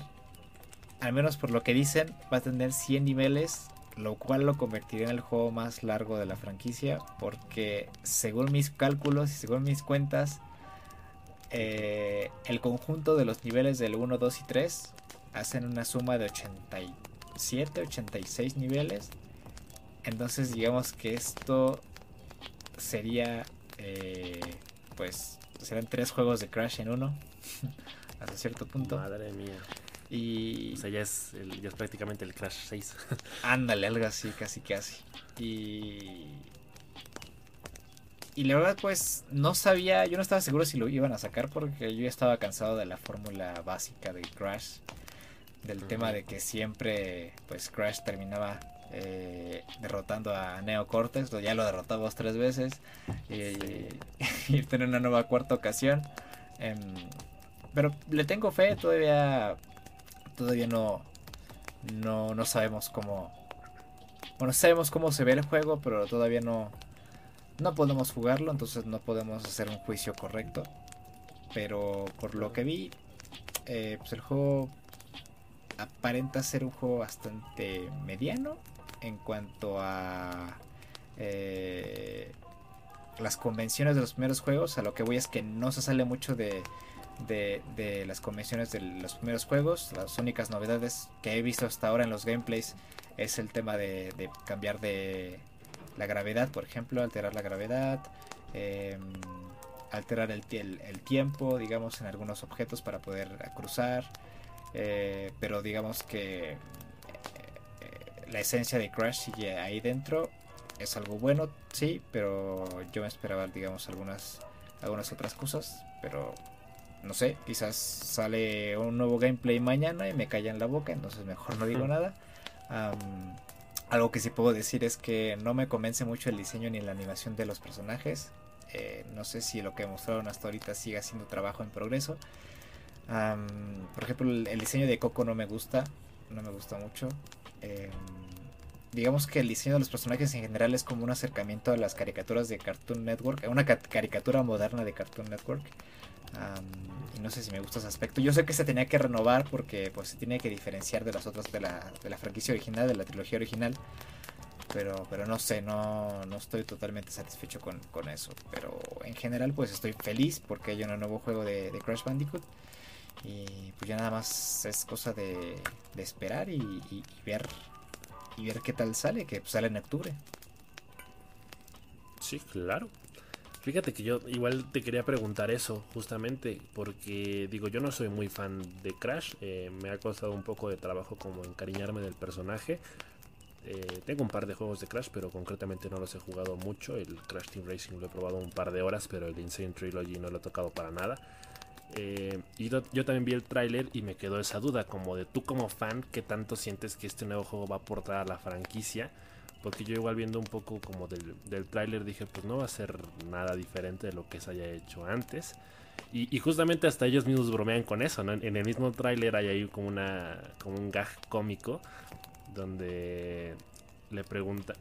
al menos por lo que dicen, va a tener 100 niveles, lo cual lo convertiría en el juego más largo de la franquicia, porque según mis cálculos y según mis cuentas, eh, el conjunto de los niveles del 1, 2 y 3 hacen una suma de 87, 86 niveles. Entonces digamos que esto sería, eh, pues, serán tres juegos de Crash en uno, [LAUGHS] hasta cierto punto. Madre mía. Y... O sea, ya es, ya es prácticamente el Crash 6. [LAUGHS] Ándale, algo así, casi casi. Y... Y la verdad, pues, no sabía, yo no estaba seguro si lo iban a sacar porque yo ya estaba cansado de la fórmula básica de Crash. Del tema de que siempre, pues, Crash terminaba eh, derrotando a Neo Cortex, ya lo derrotamos tres veces. Y, [LAUGHS] y tener una nueva cuarta ocasión. Em, pero le tengo fe, todavía todavía no, no, no sabemos cómo... Bueno, sabemos cómo se ve el juego, pero todavía no, no podemos jugarlo, entonces no podemos hacer un juicio correcto. Pero por lo que vi, eh, pues el juego aparenta ser un juego bastante mediano en cuanto a eh, las convenciones de los primeros juegos. A lo que voy es que no se sale mucho de, de, las convenciones de los primeros juegos. Las únicas novedades que he visto hasta ahora en los gameplays es el tema de, cambiar de la gravedad, por ejemplo, alterar la gravedad, em, alterar el, el, tiempo, digamos, en algunos objetos para poder cruzar. Eh, pero digamos que eh, la esencia de Crash sigue ahí dentro. Es algo bueno, sí, pero yo me esperaba, digamos, algunas, algunas otras cosas. Pero no sé, quizás sale un nuevo gameplay mañana y me callan la boca, entonces mejor no digo [LAUGHS] nada. algo que sí puedo decir es que no me convence mucho el diseño ni la animación de los personajes. Eh, no sé si lo que mostraron hasta ahorita siga siendo trabajo en progreso. por ejemplo, el, diseño de Coco no me gusta, no me gusta mucho. Em, digamos que el diseño de los personajes en general es como un acercamiento a las caricaturas de Cartoon Network, una caricatura moderna de Cartoon Network y no sé si me gusta ese aspecto. Yo sé que se tenía que renovar porque pues se tiene que diferenciar de las otras de la, de la franquicia original, de la trilogía original. Pero, pero no sé, no, no estoy totalmente satisfecho con, con, eso. Pero en general pues estoy feliz porque hay un nuevo juego de, Crash Bandicoot. Y pues ya nada más es cosa de, de esperar y, ver y ver qué tal sale, que sale en octubre. Sí, claro. Fíjate que yo igual te quería preguntar eso, justamente, porque digo, yo no soy muy fan de Crash, eh, me ha costado un poco de trabajo como encariñarme del personaje. Eh, tengo un par de juegos de Crash, pero concretamente no los he jugado mucho. El Crash Team Racing lo he probado un par de horas, pero el Insane Trilogy no lo he tocado para nada. Eh, y yo también vi el tráiler y me quedó esa duda, como de tú como fan, ¿qué tanto sientes que este nuevo juego va a aportar a la franquicia? Porque yo igual viendo un poco como del, del tráiler dije, pues no va a ser nada diferente de lo que se haya hecho antes. Y, justamente hasta ellos mismos bromean con eso, ¿no? En el mismo tráiler hay ahí como, una, como un gag cómico donde le pregunta,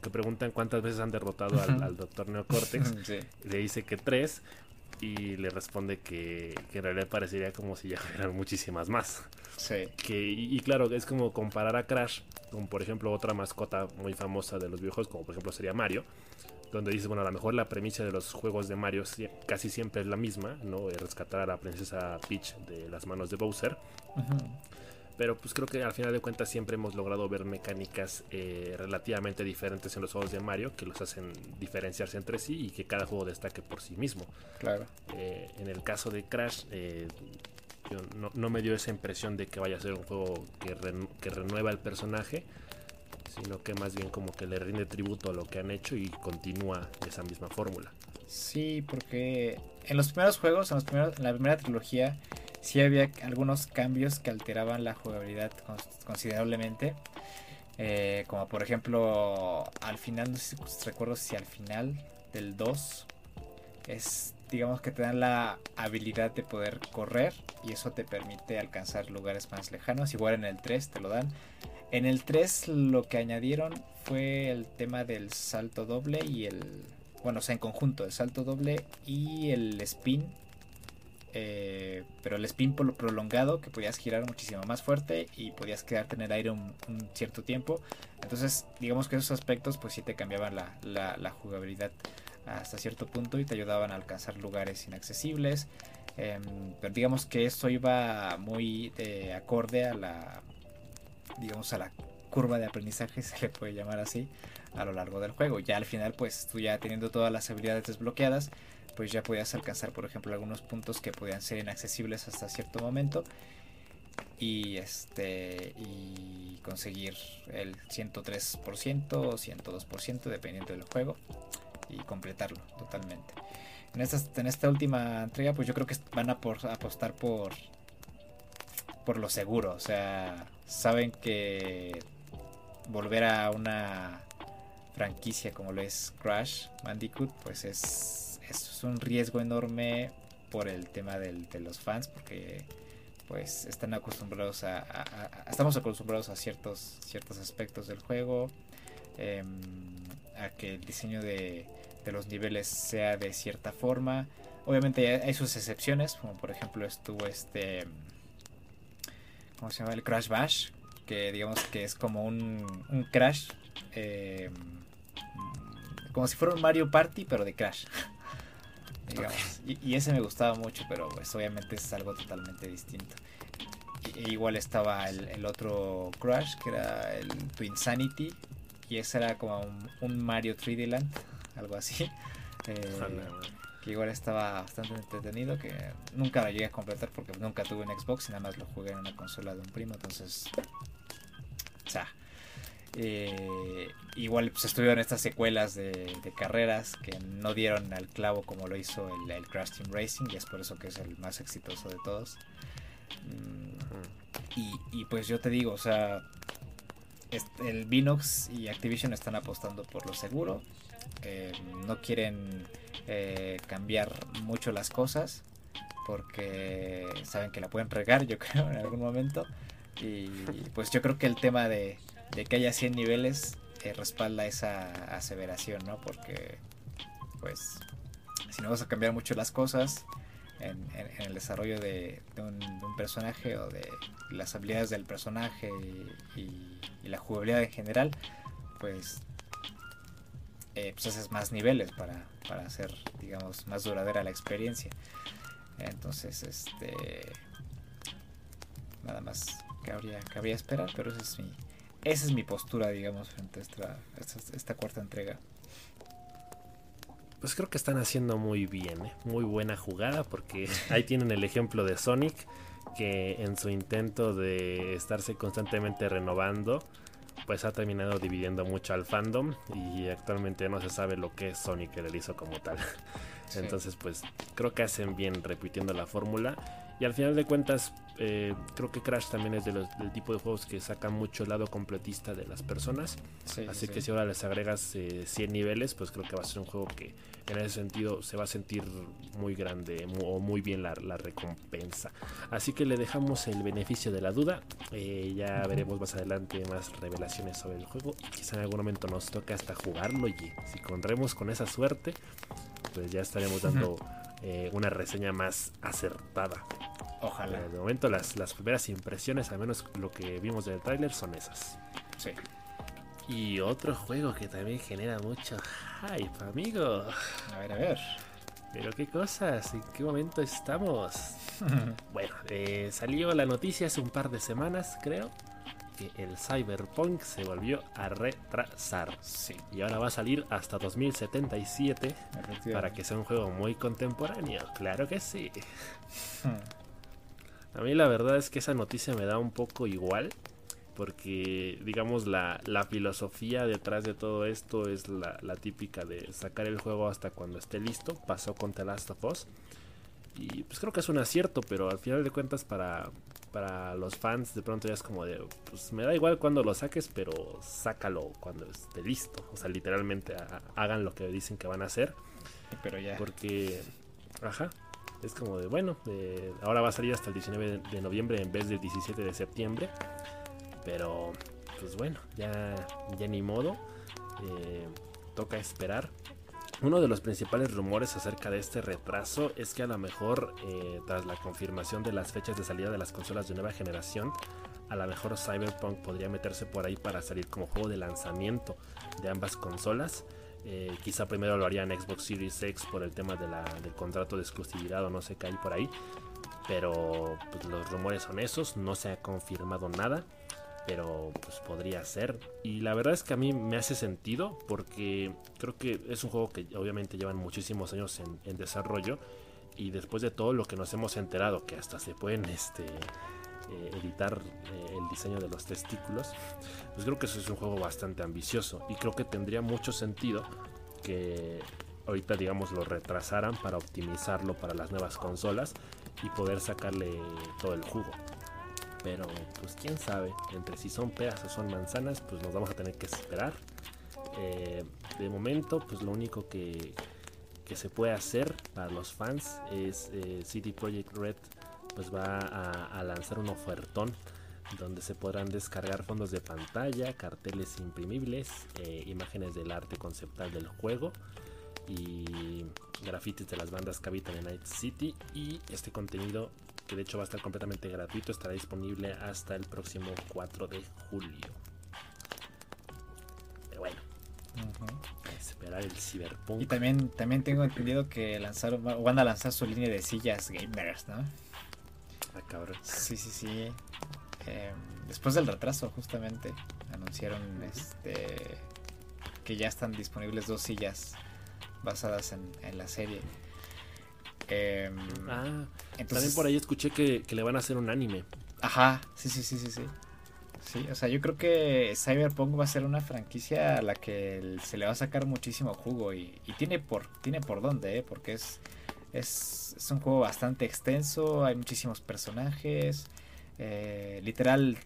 que preguntan cuántas veces han derrotado al, al Dr. Neocortex. [LAUGHS] Le dice que tres y le responde que, en realidad parecería como si ya fueran muchísimas más. Sí. Que, y, claro, es como comparar a Crash con, por ejemplo, otra mascota muy famosa de los videojuegos, como por ejemplo sería Mario, donde dice, bueno, a lo mejor la premisa de los juegos de Mario casi siempre es la misma, ¿no? Rescatar a la princesa Peach de las manos de Bowser. Pero pues creo que al final de cuentas siempre hemos logrado ver mecánicas eh, relativamente diferentes en los juegos de Mario que los hacen diferenciarse entre sí y que cada juego destaque por sí mismo. Claro. Eh, en el caso de Crash, eh, no, me dio esa impresión de que vaya a ser un juego que, que renueva el personaje, sino que más bien como que le rinde tributo a lo que han hecho y continúa esa misma fórmula. Sí, porque en los primeros juegos, en, los primeros, en la primera trilogía, sí había algunos cambios que alteraban la jugabilidad considerablemente. Eh, como por ejemplo, al final, no sé si recuerdo si al final del 2 es, digamos que te dan la habilidad de poder correr y eso te permite alcanzar lugares más lejanos. Igual en el 3 te lo dan. En el 3 lo que añadieron fue el tema del salto doble y el... Bueno, o sea, en conjunto, el salto doble y el spin eh, pero el spin prolongado que podías girar muchísimo más fuerte y podías quedarte en el aire un, cierto tiempo. Entonces, digamos que esos aspectos pues sí te cambiaban la, jugabilidad hasta cierto punto y te ayudaban a alcanzar lugares inaccesibles. Em, pero digamos que esto iba muy de acorde a la, digamos, a la curva de aprendizaje, [LAUGHS] se le puede llamar así, a lo largo del juego. Ya al final, pues tú ya teniendo todas las habilidades desbloqueadas, pues ya podías alcanzar, por ejemplo, algunos puntos que podían ser inaccesibles hasta cierto momento y este y conseguir el 103% o 102% dependiendo del juego y completarlo totalmente. En esta, en esta última entrega pues yo creo que van a apostar por por lo seguro, o sea, saben que volver a una franquicia como lo es Crash Bandicoot pues es es un riesgo enorme por el tema del, de los fans, porque pues están acostumbrados a, estamos acostumbrados a ciertos ciertos aspectos del juego em, a que el diseño de, de, los niveles sea de cierta forma. Obviamente hay sus excepciones como por ejemplo estuvo este cómo se llama el Crash Bash que digamos que es como un, un Crash em, como si fuera un Mario Party pero de Crash [LAUGHS] Y, ese me gustaba mucho, pero pues obviamente es algo totalmente distinto. igual estaba el, otro Crash, que era el Twin Sanity, y ese era como un, Mario 3D Land, algo así. [LAUGHS] Eh, que igual estaba bastante entretenido, que nunca lo llegué a completar porque nunca tuve un Xbox y nada más lo jugué en una consola de un primo, entonces... O sea, eh, igual pues, estuvieron estas secuelas de, carreras que no dieron al clavo como lo hizo el, Crash Team Racing y es por eso que es el más exitoso de todos. Mm, y, pues yo te digo, o sea, el Vinox y Activision están apostando por lo seguro. Eh, no quieren eh, cambiar mucho las cosas porque saben que la pueden regar, yo [LAUGHS] creo, en algún momento. Y pues yo creo que el tema de, de que haya 100 niveles eh, respalda esa aseveración, ¿no? Porque, pues, si no vas a cambiar mucho las cosas en, el desarrollo de, un, personaje o de las habilidades del personaje y, la jugabilidad en general, pues, eh, pues haces más niveles para, para hacer, digamos, más duradera la experiencia. Entonces, este, nada más que habría, que habría esperar, pero ese es mi, esa es mi postura, digamos, frente a esta, esta, cuarta entrega. Pues creo que están haciendo muy bien, ¿eh? muy buena jugada, porque [LAUGHS] ahí tienen el ejemplo de Sonic, que en su intento de estarse constantemente renovando, pues ha terminado dividiendo mucho al fandom y actualmente no se sabe lo que es Sonic el hizo como tal. Entonces, pues creo que hacen bien repitiendo la fórmula y al final de cuentas, eh, creo que Crash también es de los, del tipo de juegos que saca mucho el lado completista de las personas. Así que si ahora les agregas 100 eh, niveles, pues creo que va a ser un juego que en ese sentido se va a sentir muy grande o muy bien la, recompensa. Así que le dejamos el beneficio de la duda. Eh, ya veremos más adelante más revelaciones sobre el juego. Y quizá en algún momento nos toque hasta jugarlo. Y si corremos con esa suerte, pues ya estaremos dando... una reseña más acertada. Ojalá. de momento las, las primeras impresiones, al menos lo que vimos del tráiler, son esas. Sí. Y otro juego que también genera mucho hype, amigo. A ver, a ver. Pero qué cosas, ¿en qué momento estamos? [LAUGHS] bueno, eh, salió la noticia hace un par de semanas, creo, que el Cyberpunk se volvió a retrasar. Sí. Y ahora va a salir hasta 2077 para que sea un juego muy contemporáneo. Claro que sí. A mí la verdad es que esa noticia me da un poco igual. Porque, digamos, la, filosofía detrás de todo esto es la, típica de sacar el juego hasta cuando esté listo. Pasó con The Last of Us. Y pues creo que es un acierto, pero al final de cuentas para, para los fans de pronto ya es como de, pues me da igual cuando lo saques, pero sácalo cuando esté listo. O sea, literalmente hagan lo que dicen que van a hacer. Pero ya. Porque, ajá, es como de, bueno, ahora va a salir hasta el 19 de noviembre en vez del 17 de septiembre. Pero, pues bueno, ya, ya ni modo. Eh, toca esperar. Uno de los principales rumores acerca de este retraso es que a lo mejor, eh, tras la confirmación de las fechas de salida de las consolas de nueva generación, a lo mejor Cyberpunk podría meterse por ahí para salir como juego de lanzamiento de ambas consolas. Eh, quizá primero lo harían Xbox Series X por el tema del contrato de exclusividad o no sé qué hay por ahí. Pero pues, los rumores son esos, no se ha confirmado nada pero pues podría ser. Y la verdad es que a mí me hace sentido porque creo que es un juego que obviamente llevan muchísimos años en, desarrollo y después de todo lo que nos hemos enterado, que hasta se pueden este, eh, editar eh, el diseño de los testículos, pues creo que eso es un juego bastante ambicioso y creo que tendría mucho sentido que ahorita digamos lo retrasaran para optimizarlo para las nuevas consolas y poder sacarle todo el jugo. Pero pues quién sabe, entre si son peras o son manzanas, pues nos vamos a tener que esperar. Eh, de momento, pues lo único que, que, se puede hacer para los fans es eh, City Project Red pues va a, lanzar un ofertón donde se podrán descargar fondos de pantalla, carteles imprimibles, eh, imágenes del arte conceptual del juego y grafitis de las bandas que habitan en Night City y este contenido que de hecho va a estar completamente gratuito, estará disponible hasta el próximo 4 de julio. Pero bueno, esperar el Cyberpunk. Y también, también tengo entendido que lanzaron, van a lanzar su línea de sillas gamers, ¿no? Ah, cabrón. Sí, sí, sí. Em, después del retraso, justamente, anunciaron este que ya están disponibles dos sillas basadas en, en la serie. Eh, ah, también por ahí escuché que, le van a hacer un anime. Ajá, sí, sí, sí, sí, sí. Sí, o sea, yo creo que Cyberpunk va a ser una franquicia a la que se le va a sacar muchísimo jugo y, tiene por tiene por dónde, ¿eh? porque es, es, un juego bastante extenso, hay muchísimos personajes, eh, literal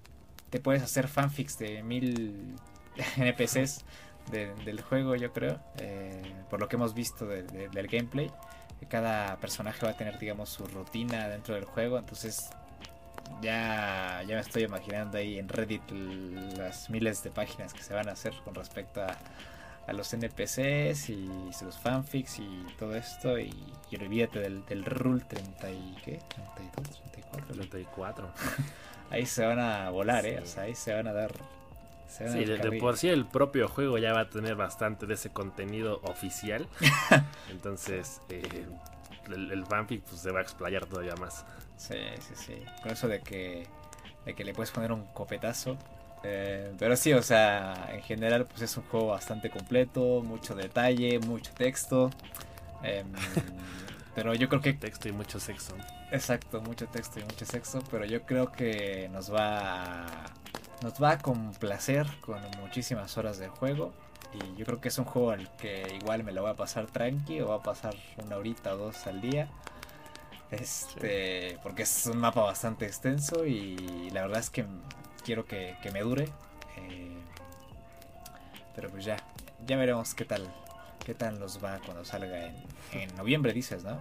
te puedes hacer fanfics de mil [LAUGHS] NPCs del juego, yo creo, eh, por lo que hemos visto del gameplay cada personaje va a tener, digamos, su rutina dentro del juego. Entonces, ya, ya me estoy imaginando ahí en Reddit las miles de páginas que se van a hacer con respecto a, los NPCs y los fanfics y todo esto. Y, olvídate del, del Rule 30 y ¿qué? 32, 34. 34. ahí se van a volar, ¿eh? O sea, ahí se van a dar Sí, de, por sí el propio juego ya va a tener bastante de ese contenido oficial. [LAUGHS] Entonces, eh, el, fanfic pues, se va a explayar todavía más. Sí, sí, sí. Con eso de que, de que le puedes poner un copetazo. Eh, pero sí, o sea, en general pues es un juego bastante completo, mucho detalle, mucho texto. Em, [LAUGHS] pero yo creo que... Texto y mucho sexo. Exacto, mucho texto y mucho sexo, pero yo creo que nos va a nos va a complacer con muchísimas horas de juego. Y yo creo que es un juego al que igual me lo voy a pasar tranqui o va a pasar una horita o dos al día. Este, porque es un mapa bastante extenso y la verdad es que quiero que, me dure. Eh, pero pues ya, ya veremos qué tal, qué tal nos va cuando salga en, en noviembre, dices, ¿no?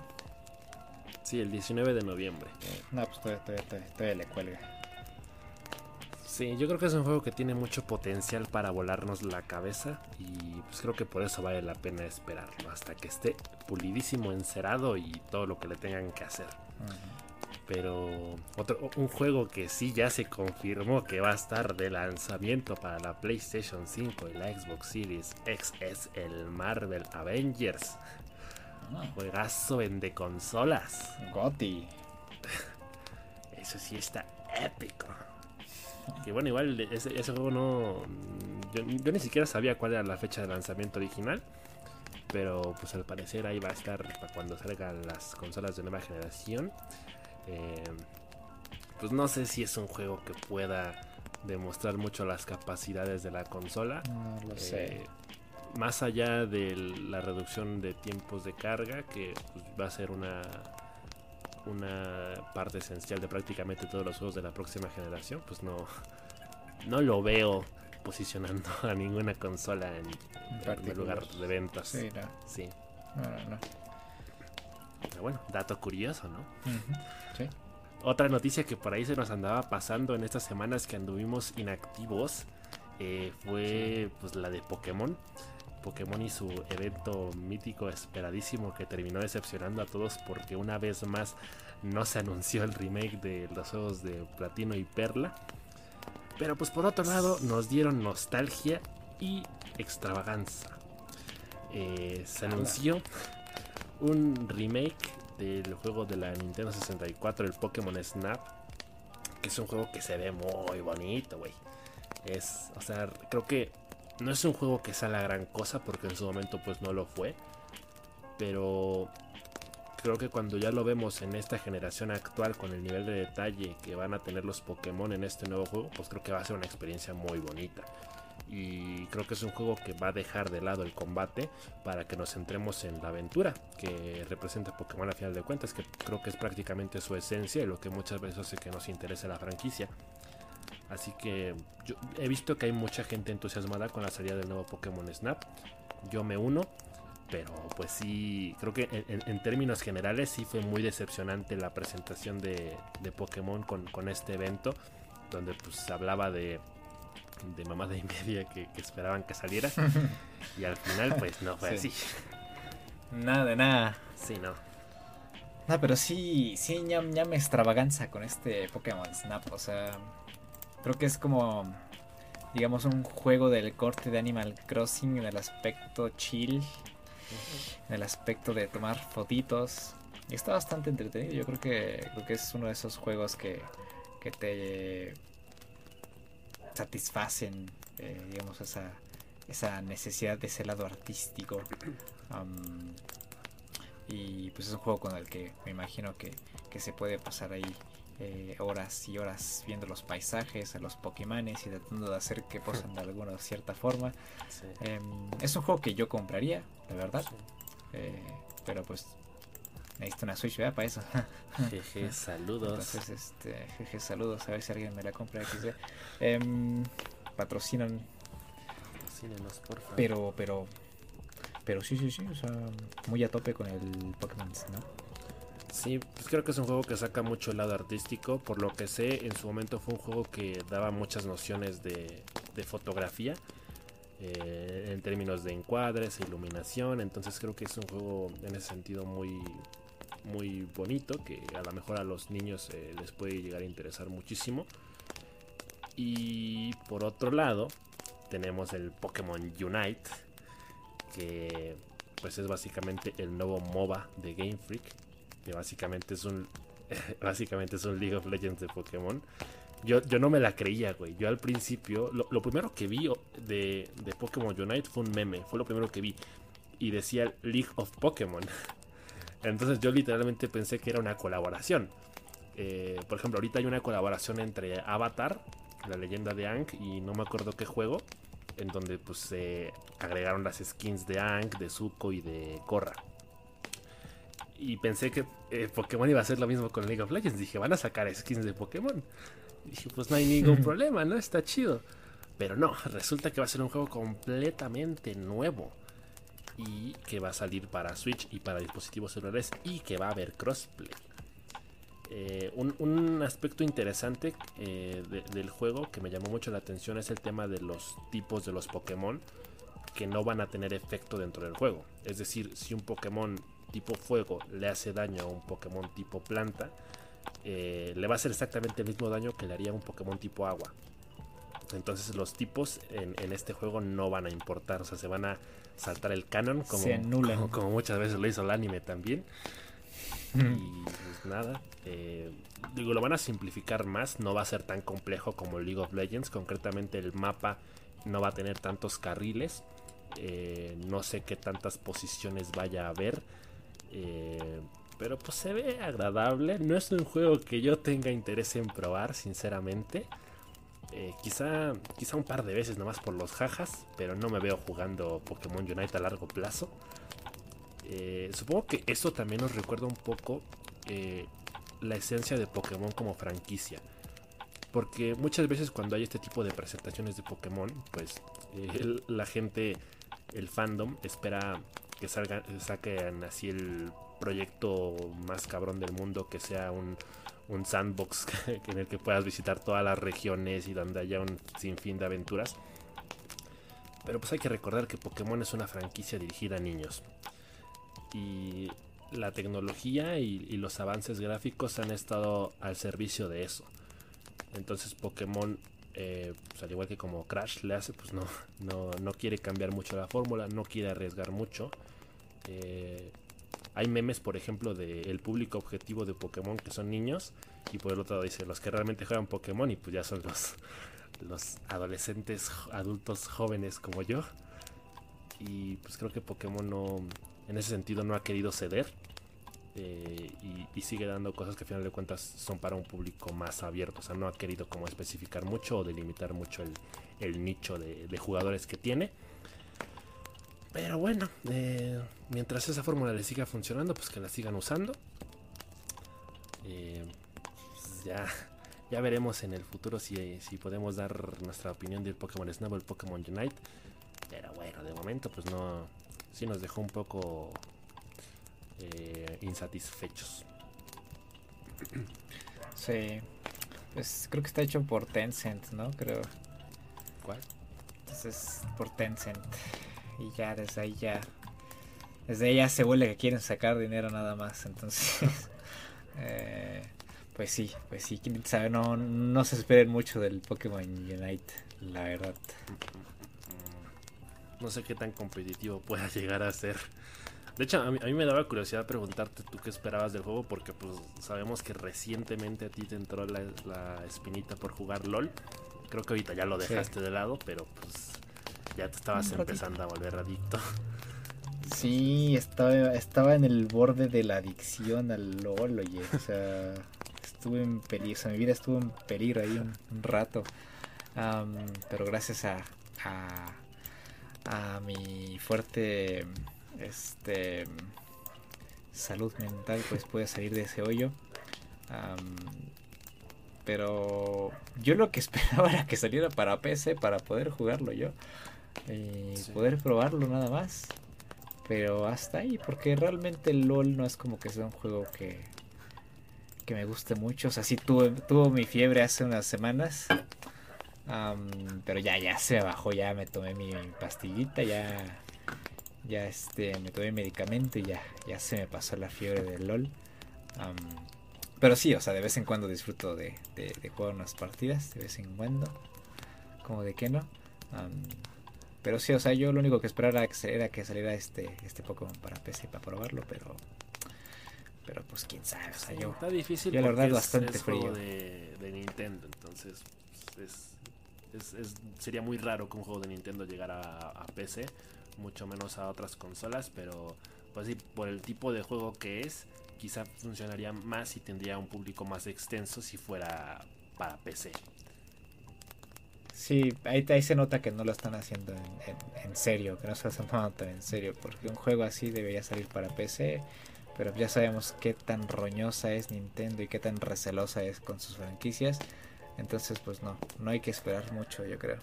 Sí, el 19 de noviembre. no, pues todavía, todavía le cuelga. Sí, yo creo que es un juego que tiene mucho potencial para volarnos la cabeza y pues creo que por eso vale la pena esperarlo hasta que esté pulidísimo, encerado y todo lo que le tengan que hacer. Pero otro, un juego que sí ya se confirmó que va a estar de lanzamiento para la PlayStation 5 y la Xbox Series X es el Marvel Avengers. Ah. Juegazo vende consolas. Gotti. [LAUGHS] Eso sí está épico. Que bueno, igual ese, juego no. Yo, ni siquiera sabía cuál era la fecha de lanzamiento original. Pero pues al parecer ahí va a estar para cuando salgan las consolas de nueva generación. Eh, pues no sé si es un juego que pueda demostrar mucho las capacidades de la consola. No lo sé. Eh, más allá de la reducción de tiempos de carga, que pues, va a ser una una parte esencial de prácticamente todos los juegos de la próxima generación, pues no, no lo veo posicionando [LAUGHS] a ninguna consola en, en lugar de ventas. Sí, no. Sí. No, Pero bueno, dato curioso, ¿no? Sí. Otra noticia que por ahí se nos andaba pasando en estas semanas que anduvimos inactivos eh, fue pues la de Pokémon. Pokémon y su evento mítico esperadísimo que terminó decepcionando a todos porque una vez más no se anunció el remake de los juegos de Platino y Perla. Pero pues por otro lado nos dieron nostalgia y extravaganza. Eh, se anunció un remake del juego de la Nintendo 64, el Pokémon Snap, que es un juego que se ve muy bonito, güey. Es, o sea, creo que no es un juego que sea la gran cosa porque en su momento pues no lo fue, pero creo que cuando ya lo vemos en esta generación actual con el nivel de detalle que van a tener los Pokémon en este nuevo juego, pues creo que va a ser una experiencia muy bonita. Y creo que es un juego que va a dejar de lado el combate para que nos centremos en la aventura que representa Pokémon a final de cuentas, que creo que es prácticamente su esencia y lo que muchas veces hace que nos interese la franquicia. Así que yo he visto que hay mucha gente entusiasmada con la salida del nuevo Pokémon Snap. Yo me uno pero pues sí, creo que en, términos generales sí fue muy decepcionante la presentación de, Pokémon con, este evento, donde pues se hablaba de, de mamada y media que, esperaban que saliera, [LAUGHS] y al final pues no fue así. Nada de nada. Sí, no. No, pero sí, sí ñam, extravaganza con este Pokémon Snap, o sea, creo que es como digamos un juego del corte de Animal Crossing en el aspecto chill en el aspecto de tomar fotitos. Y está bastante entretenido. Yo creo que, creo que es uno de esos juegos que, que te satisfacen, eh, digamos, esa, esa necesidad de ese lado artístico. y pues es un juego con el que me imagino que, que se puede pasar ahí eh, horas y horas viendo los paisajes, a los Pokémones y tratando de hacer que posen de alguna cierta forma. Em, es un juego que yo compraría, la verdad. Eh, pero pues necesito una Switch para eso. [LAUGHS] Jeje, saludos. Entonces, este, jeje, saludos. A ver si alguien me la compra. Eh, patrocinan. Pero, pero, pero sí, sí, sí. O sea, muy a tope con el Pokémon, ¿no? Sí, pues creo que es un juego que saca mucho el lado artístico. Por lo que sé, en su momento fue un juego que daba muchas nociones de, fotografía. Eh, en términos de encuadres, e iluminación. Entonces creo que es un juego en ese sentido muy, muy bonito. Que a lo mejor a los niños eh, les puede llegar a interesar muchísimo. Y por otro lado, tenemos el Pokémon Unite. Que pues es básicamente el nuevo MOBA de Game Freak que básicamente es un [LAUGHS] básicamente es un League of Legends de Pokémon. Yo, yo no me la creía, güey. Yo al principio, lo, primero que vi de, de, Pokémon Unite fue un meme, fue lo primero que vi. Y decía League of Pokémon. [LAUGHS] Entonces yo literalmente pensé que era una colaboración. Eh, por ejemplo, ahorita hay una colaboración entre Avatar, la leyenda de Aang, y no me acuerdo qué juego, en donde pues se agregaron las skins de Aang, de Zuko y de Korra y pensé que eh, Pokémon iba a hacer lo mismo con League of Legends. Dije, van a sacar skins de Pokémon. dije, pues no hay ningún problema, ¿no? Está chido. Pero no, resulta que va a ser un juego completamente nuevo. Y que va a salir para Switch y para dispositivos celulares. Y que va a haber crossplay. Eh, un, aspecto interesante eh, del juego que me llamó mucho la atención es el tema de los tipos de los Pokémon que no van a tener efecto dentro del juego. Es decir, si un Pokémon tipo fuego le hace daño a un Pokémon tipo planta, eh, le va a hacer exactamente el mismo daño que le haría a un Pokémon tipo agua. Entonces los tipos en, este juego no van a importar, o sea, se van a saltar el canon como, como, muchas veces lo hizo el anime también. Y pues nada, eh, digo, lo van a simplificar más, no va a ser tan complejo como League of Legends, concretamente el mapa no va a tener tantos carriles, eh, no sé qué tantas posiciones vaya a haber. Eh, pero pues se ve agradable. No es un juego que yo tenga interés en probar, sinceramente. Eh, quizá, quizá un par de veces nomás por los jajas, pero no me veo jugando Pokémon Unite a largo plazo. Eh, supongo que eso también nos recuerda un poco la esencia de Pokémon como franquicia. Porque muchas veces cuando hay este tipo de presentaciones de Pokémon, pues la gente, el fandom, espera que salgan, saquen así el proyecto más cabrón del mundo, que sea un, un sandbox [LAUGHS] en el que puedas visitar todas las regiones y donde haya un sinfín de aventuras. Pero pues hay que recordar que Pokémon es una franquicia dirigida a niños. Y la tecnología y, los avances gráficos han estado al servicio de eso. Entonces Pokémon, eh, pues, al igual que como Crash le hace, pues no, no, no quiere cambiar mucho la fórmula, no quiere arriesgar mucho. Eh, hay memes, por ejemplo, del público objetivo de Pokémon que son niños. Y por el otro lado dice los que realmente juegan Pokémon y pues ya son los, los adolescentes, adultos jóvenes como yo. Y pues creo que Pokémon no, en ese sentido no ha querido ceder. Eh, y, sigue dando cosas que al final de cuentas son para un público más abierto. O sea, no ha querido como especificar mucho o delimitar mucho el, nicho de, jugadores que tiene. Pero bueno, eh, mientras esa fórmula le siga funcionando, pues que la sigan usando. Eh, pues ya, ya veremos en el futuro si, si podemos dar nuestra opinión del Pokémon Snap o el Pokémon Unite. Pero bueno, de momento pues no, sí nos dejó un poco eh, insatisfechos. Sí, pues creo que está hecho por Tencent, ¿no? Creo. ¿Cuál? Entonces, por Tencent. Y ya desde ahí ya. Desde ahí ya se vuelve que quieren sacar dinero nada más. [LAUGHS] Entonces. eh, pues sí, pues sí. Quién sabe, no, no se esperen mucho del Pokémon Unite, la verdad. No sé qué tan competitivo pueda llegar a ser. De hecho, a mí, me daba curiosidad preguntarte tú qué esperabas del juego, porque pues sabemos que recientemente a ti te entró la, espinita por jugar LOL. Creo que ahorita ya lo dejaste de lado, pero pues ya te estabas empezando a volver adicto. [LAUGHS] Sí, estaba, estaba en el borde de la adicción al LOL, oye. O sea, [LAUGHS] estuve en peligro, o sea, mi vida estuvo en peligro ahí un, rato. pero gracias a, a, a mi fuerte este salud mental pues puede salir de ese hoyo pero yo lo que [LAUGHS] esperaba era que saliera para PC para poder jugarlo yo y poder probarlo nada más pero hasta ahí porque realmente el LOL no es como que sea un juego que que me guste mucho o sea sí tuve, tuvo mi fiebre hace unas semanas pero ya ya se bajó ya me tomé mi pastillita ya ya este, me tomé medicamento y ya, ya se me pasó la fiebre del LOL. pero sí, o sea, de vez en cuando disfruto de, de, jugar unas partidas, de vez en cuando. Como de que no. Pero sí, o sea, yo lo único que esperaba era que saliera este, este Pokémon para PC para probarlo, pero pero pues quién sabe, o sea, yo, está difícil yo la verdad bastante frío. De, de, Nintendo, entonces pues, es, es, sería muy raro que un juego de Nintendo llegara a, a PC mucho menos a otras consolas, pero pues sí, por el tipo de juego que es, quizá funcionaría más y tendría un público más extenso si fuera para PC. Sí, ahí, ahí se nota que no lo están haciendo en, serio, que no se lo están tomando tan en serio, porque un juego así debería salir para PC, pero ya sabemos qué tan roñosa es Nintendo y qué tan recelosa es con sus franquicias, entonces pues no, no hay que esperar mucho yo creo.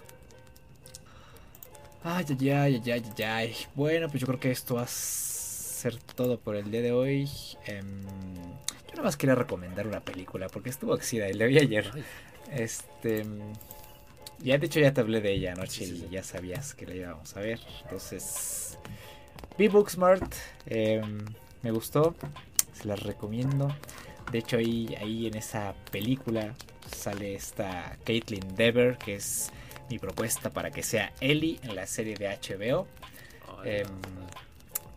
Ay, ay, ay, ay, ay, ay. Bueno, pues yo creo que esto va a ser todo por el día de hoy. Em, yo nada más quería recomendar una película porque estuvo oxida y la vi ayer. Este. Ya de hecho ya te hablé de ella anoche y ya sabías que la íbamos a ver. Entonces. Vi Booksmart. Em, me gustó. Se las recomiendo. De hecho ahí, ahí en esa película sale esta Caitlin Dever que es mi propuesta para que sea Ellie en la serie de HBO. Em,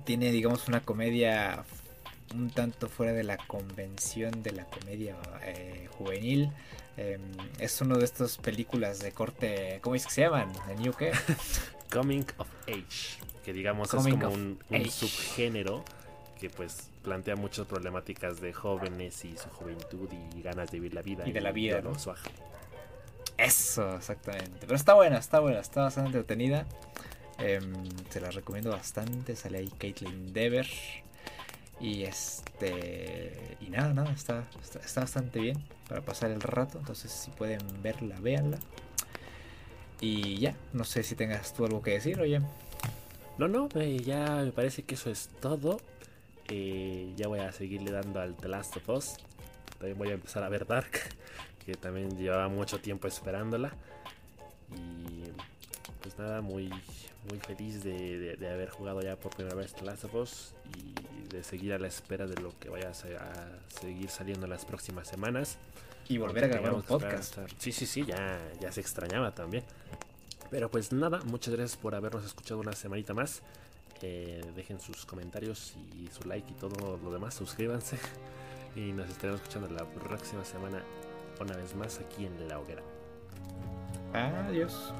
tiene, digamos, una comedia un tanto fuera de la convención de la comedia eh, juvenil. Em, es uno de estas películas de corte, ¿cómo es que se llaman? ¿De New qué? Coming of Age, que digamos es como un, subgénero que pues plantea muchas problemáticas de jóvenes y su juventud y ganas de vivir la vida. Y de la vida, ¿no? Eso, exactamente. Pero está buena, está buena, está bastante entretenida. Em, se la recomiendo bastante. Sale ahí Caitlin Dever. Y este. Y nada, nada, está, está, bastante bien para pasar el rato. Entonces, si pueden verla, véanla. Y ya, no sé si tengas tú algo que decir, oye. No, no, eh, ya me parece que eso es todo. Eh, ya voy a seguirle dando al The Last of Us. También voy a empezar a ver Dark [LAUGHS] que también llevaba mucho tiempo esperándola. Y pues nada, muy, muy feliz de, haber jugado ya por primera vez The Last of Us y de seguir a la espera de lo que vaya a, seguir saliendo en las próximas semanas. Y volver a grabar un podcast. Sí, sí, sí, ya, ya se extrañaba también. Pero pues nada, muchas gracias por habernos escuchado una semanita más. Eh, dejen sus comentarios y su like y todo lo demás. Suscríbanse. [LAUGHS] Y nos estaremos escuchando la próxima semana una vez más aquí en La Hoguera. Adiós.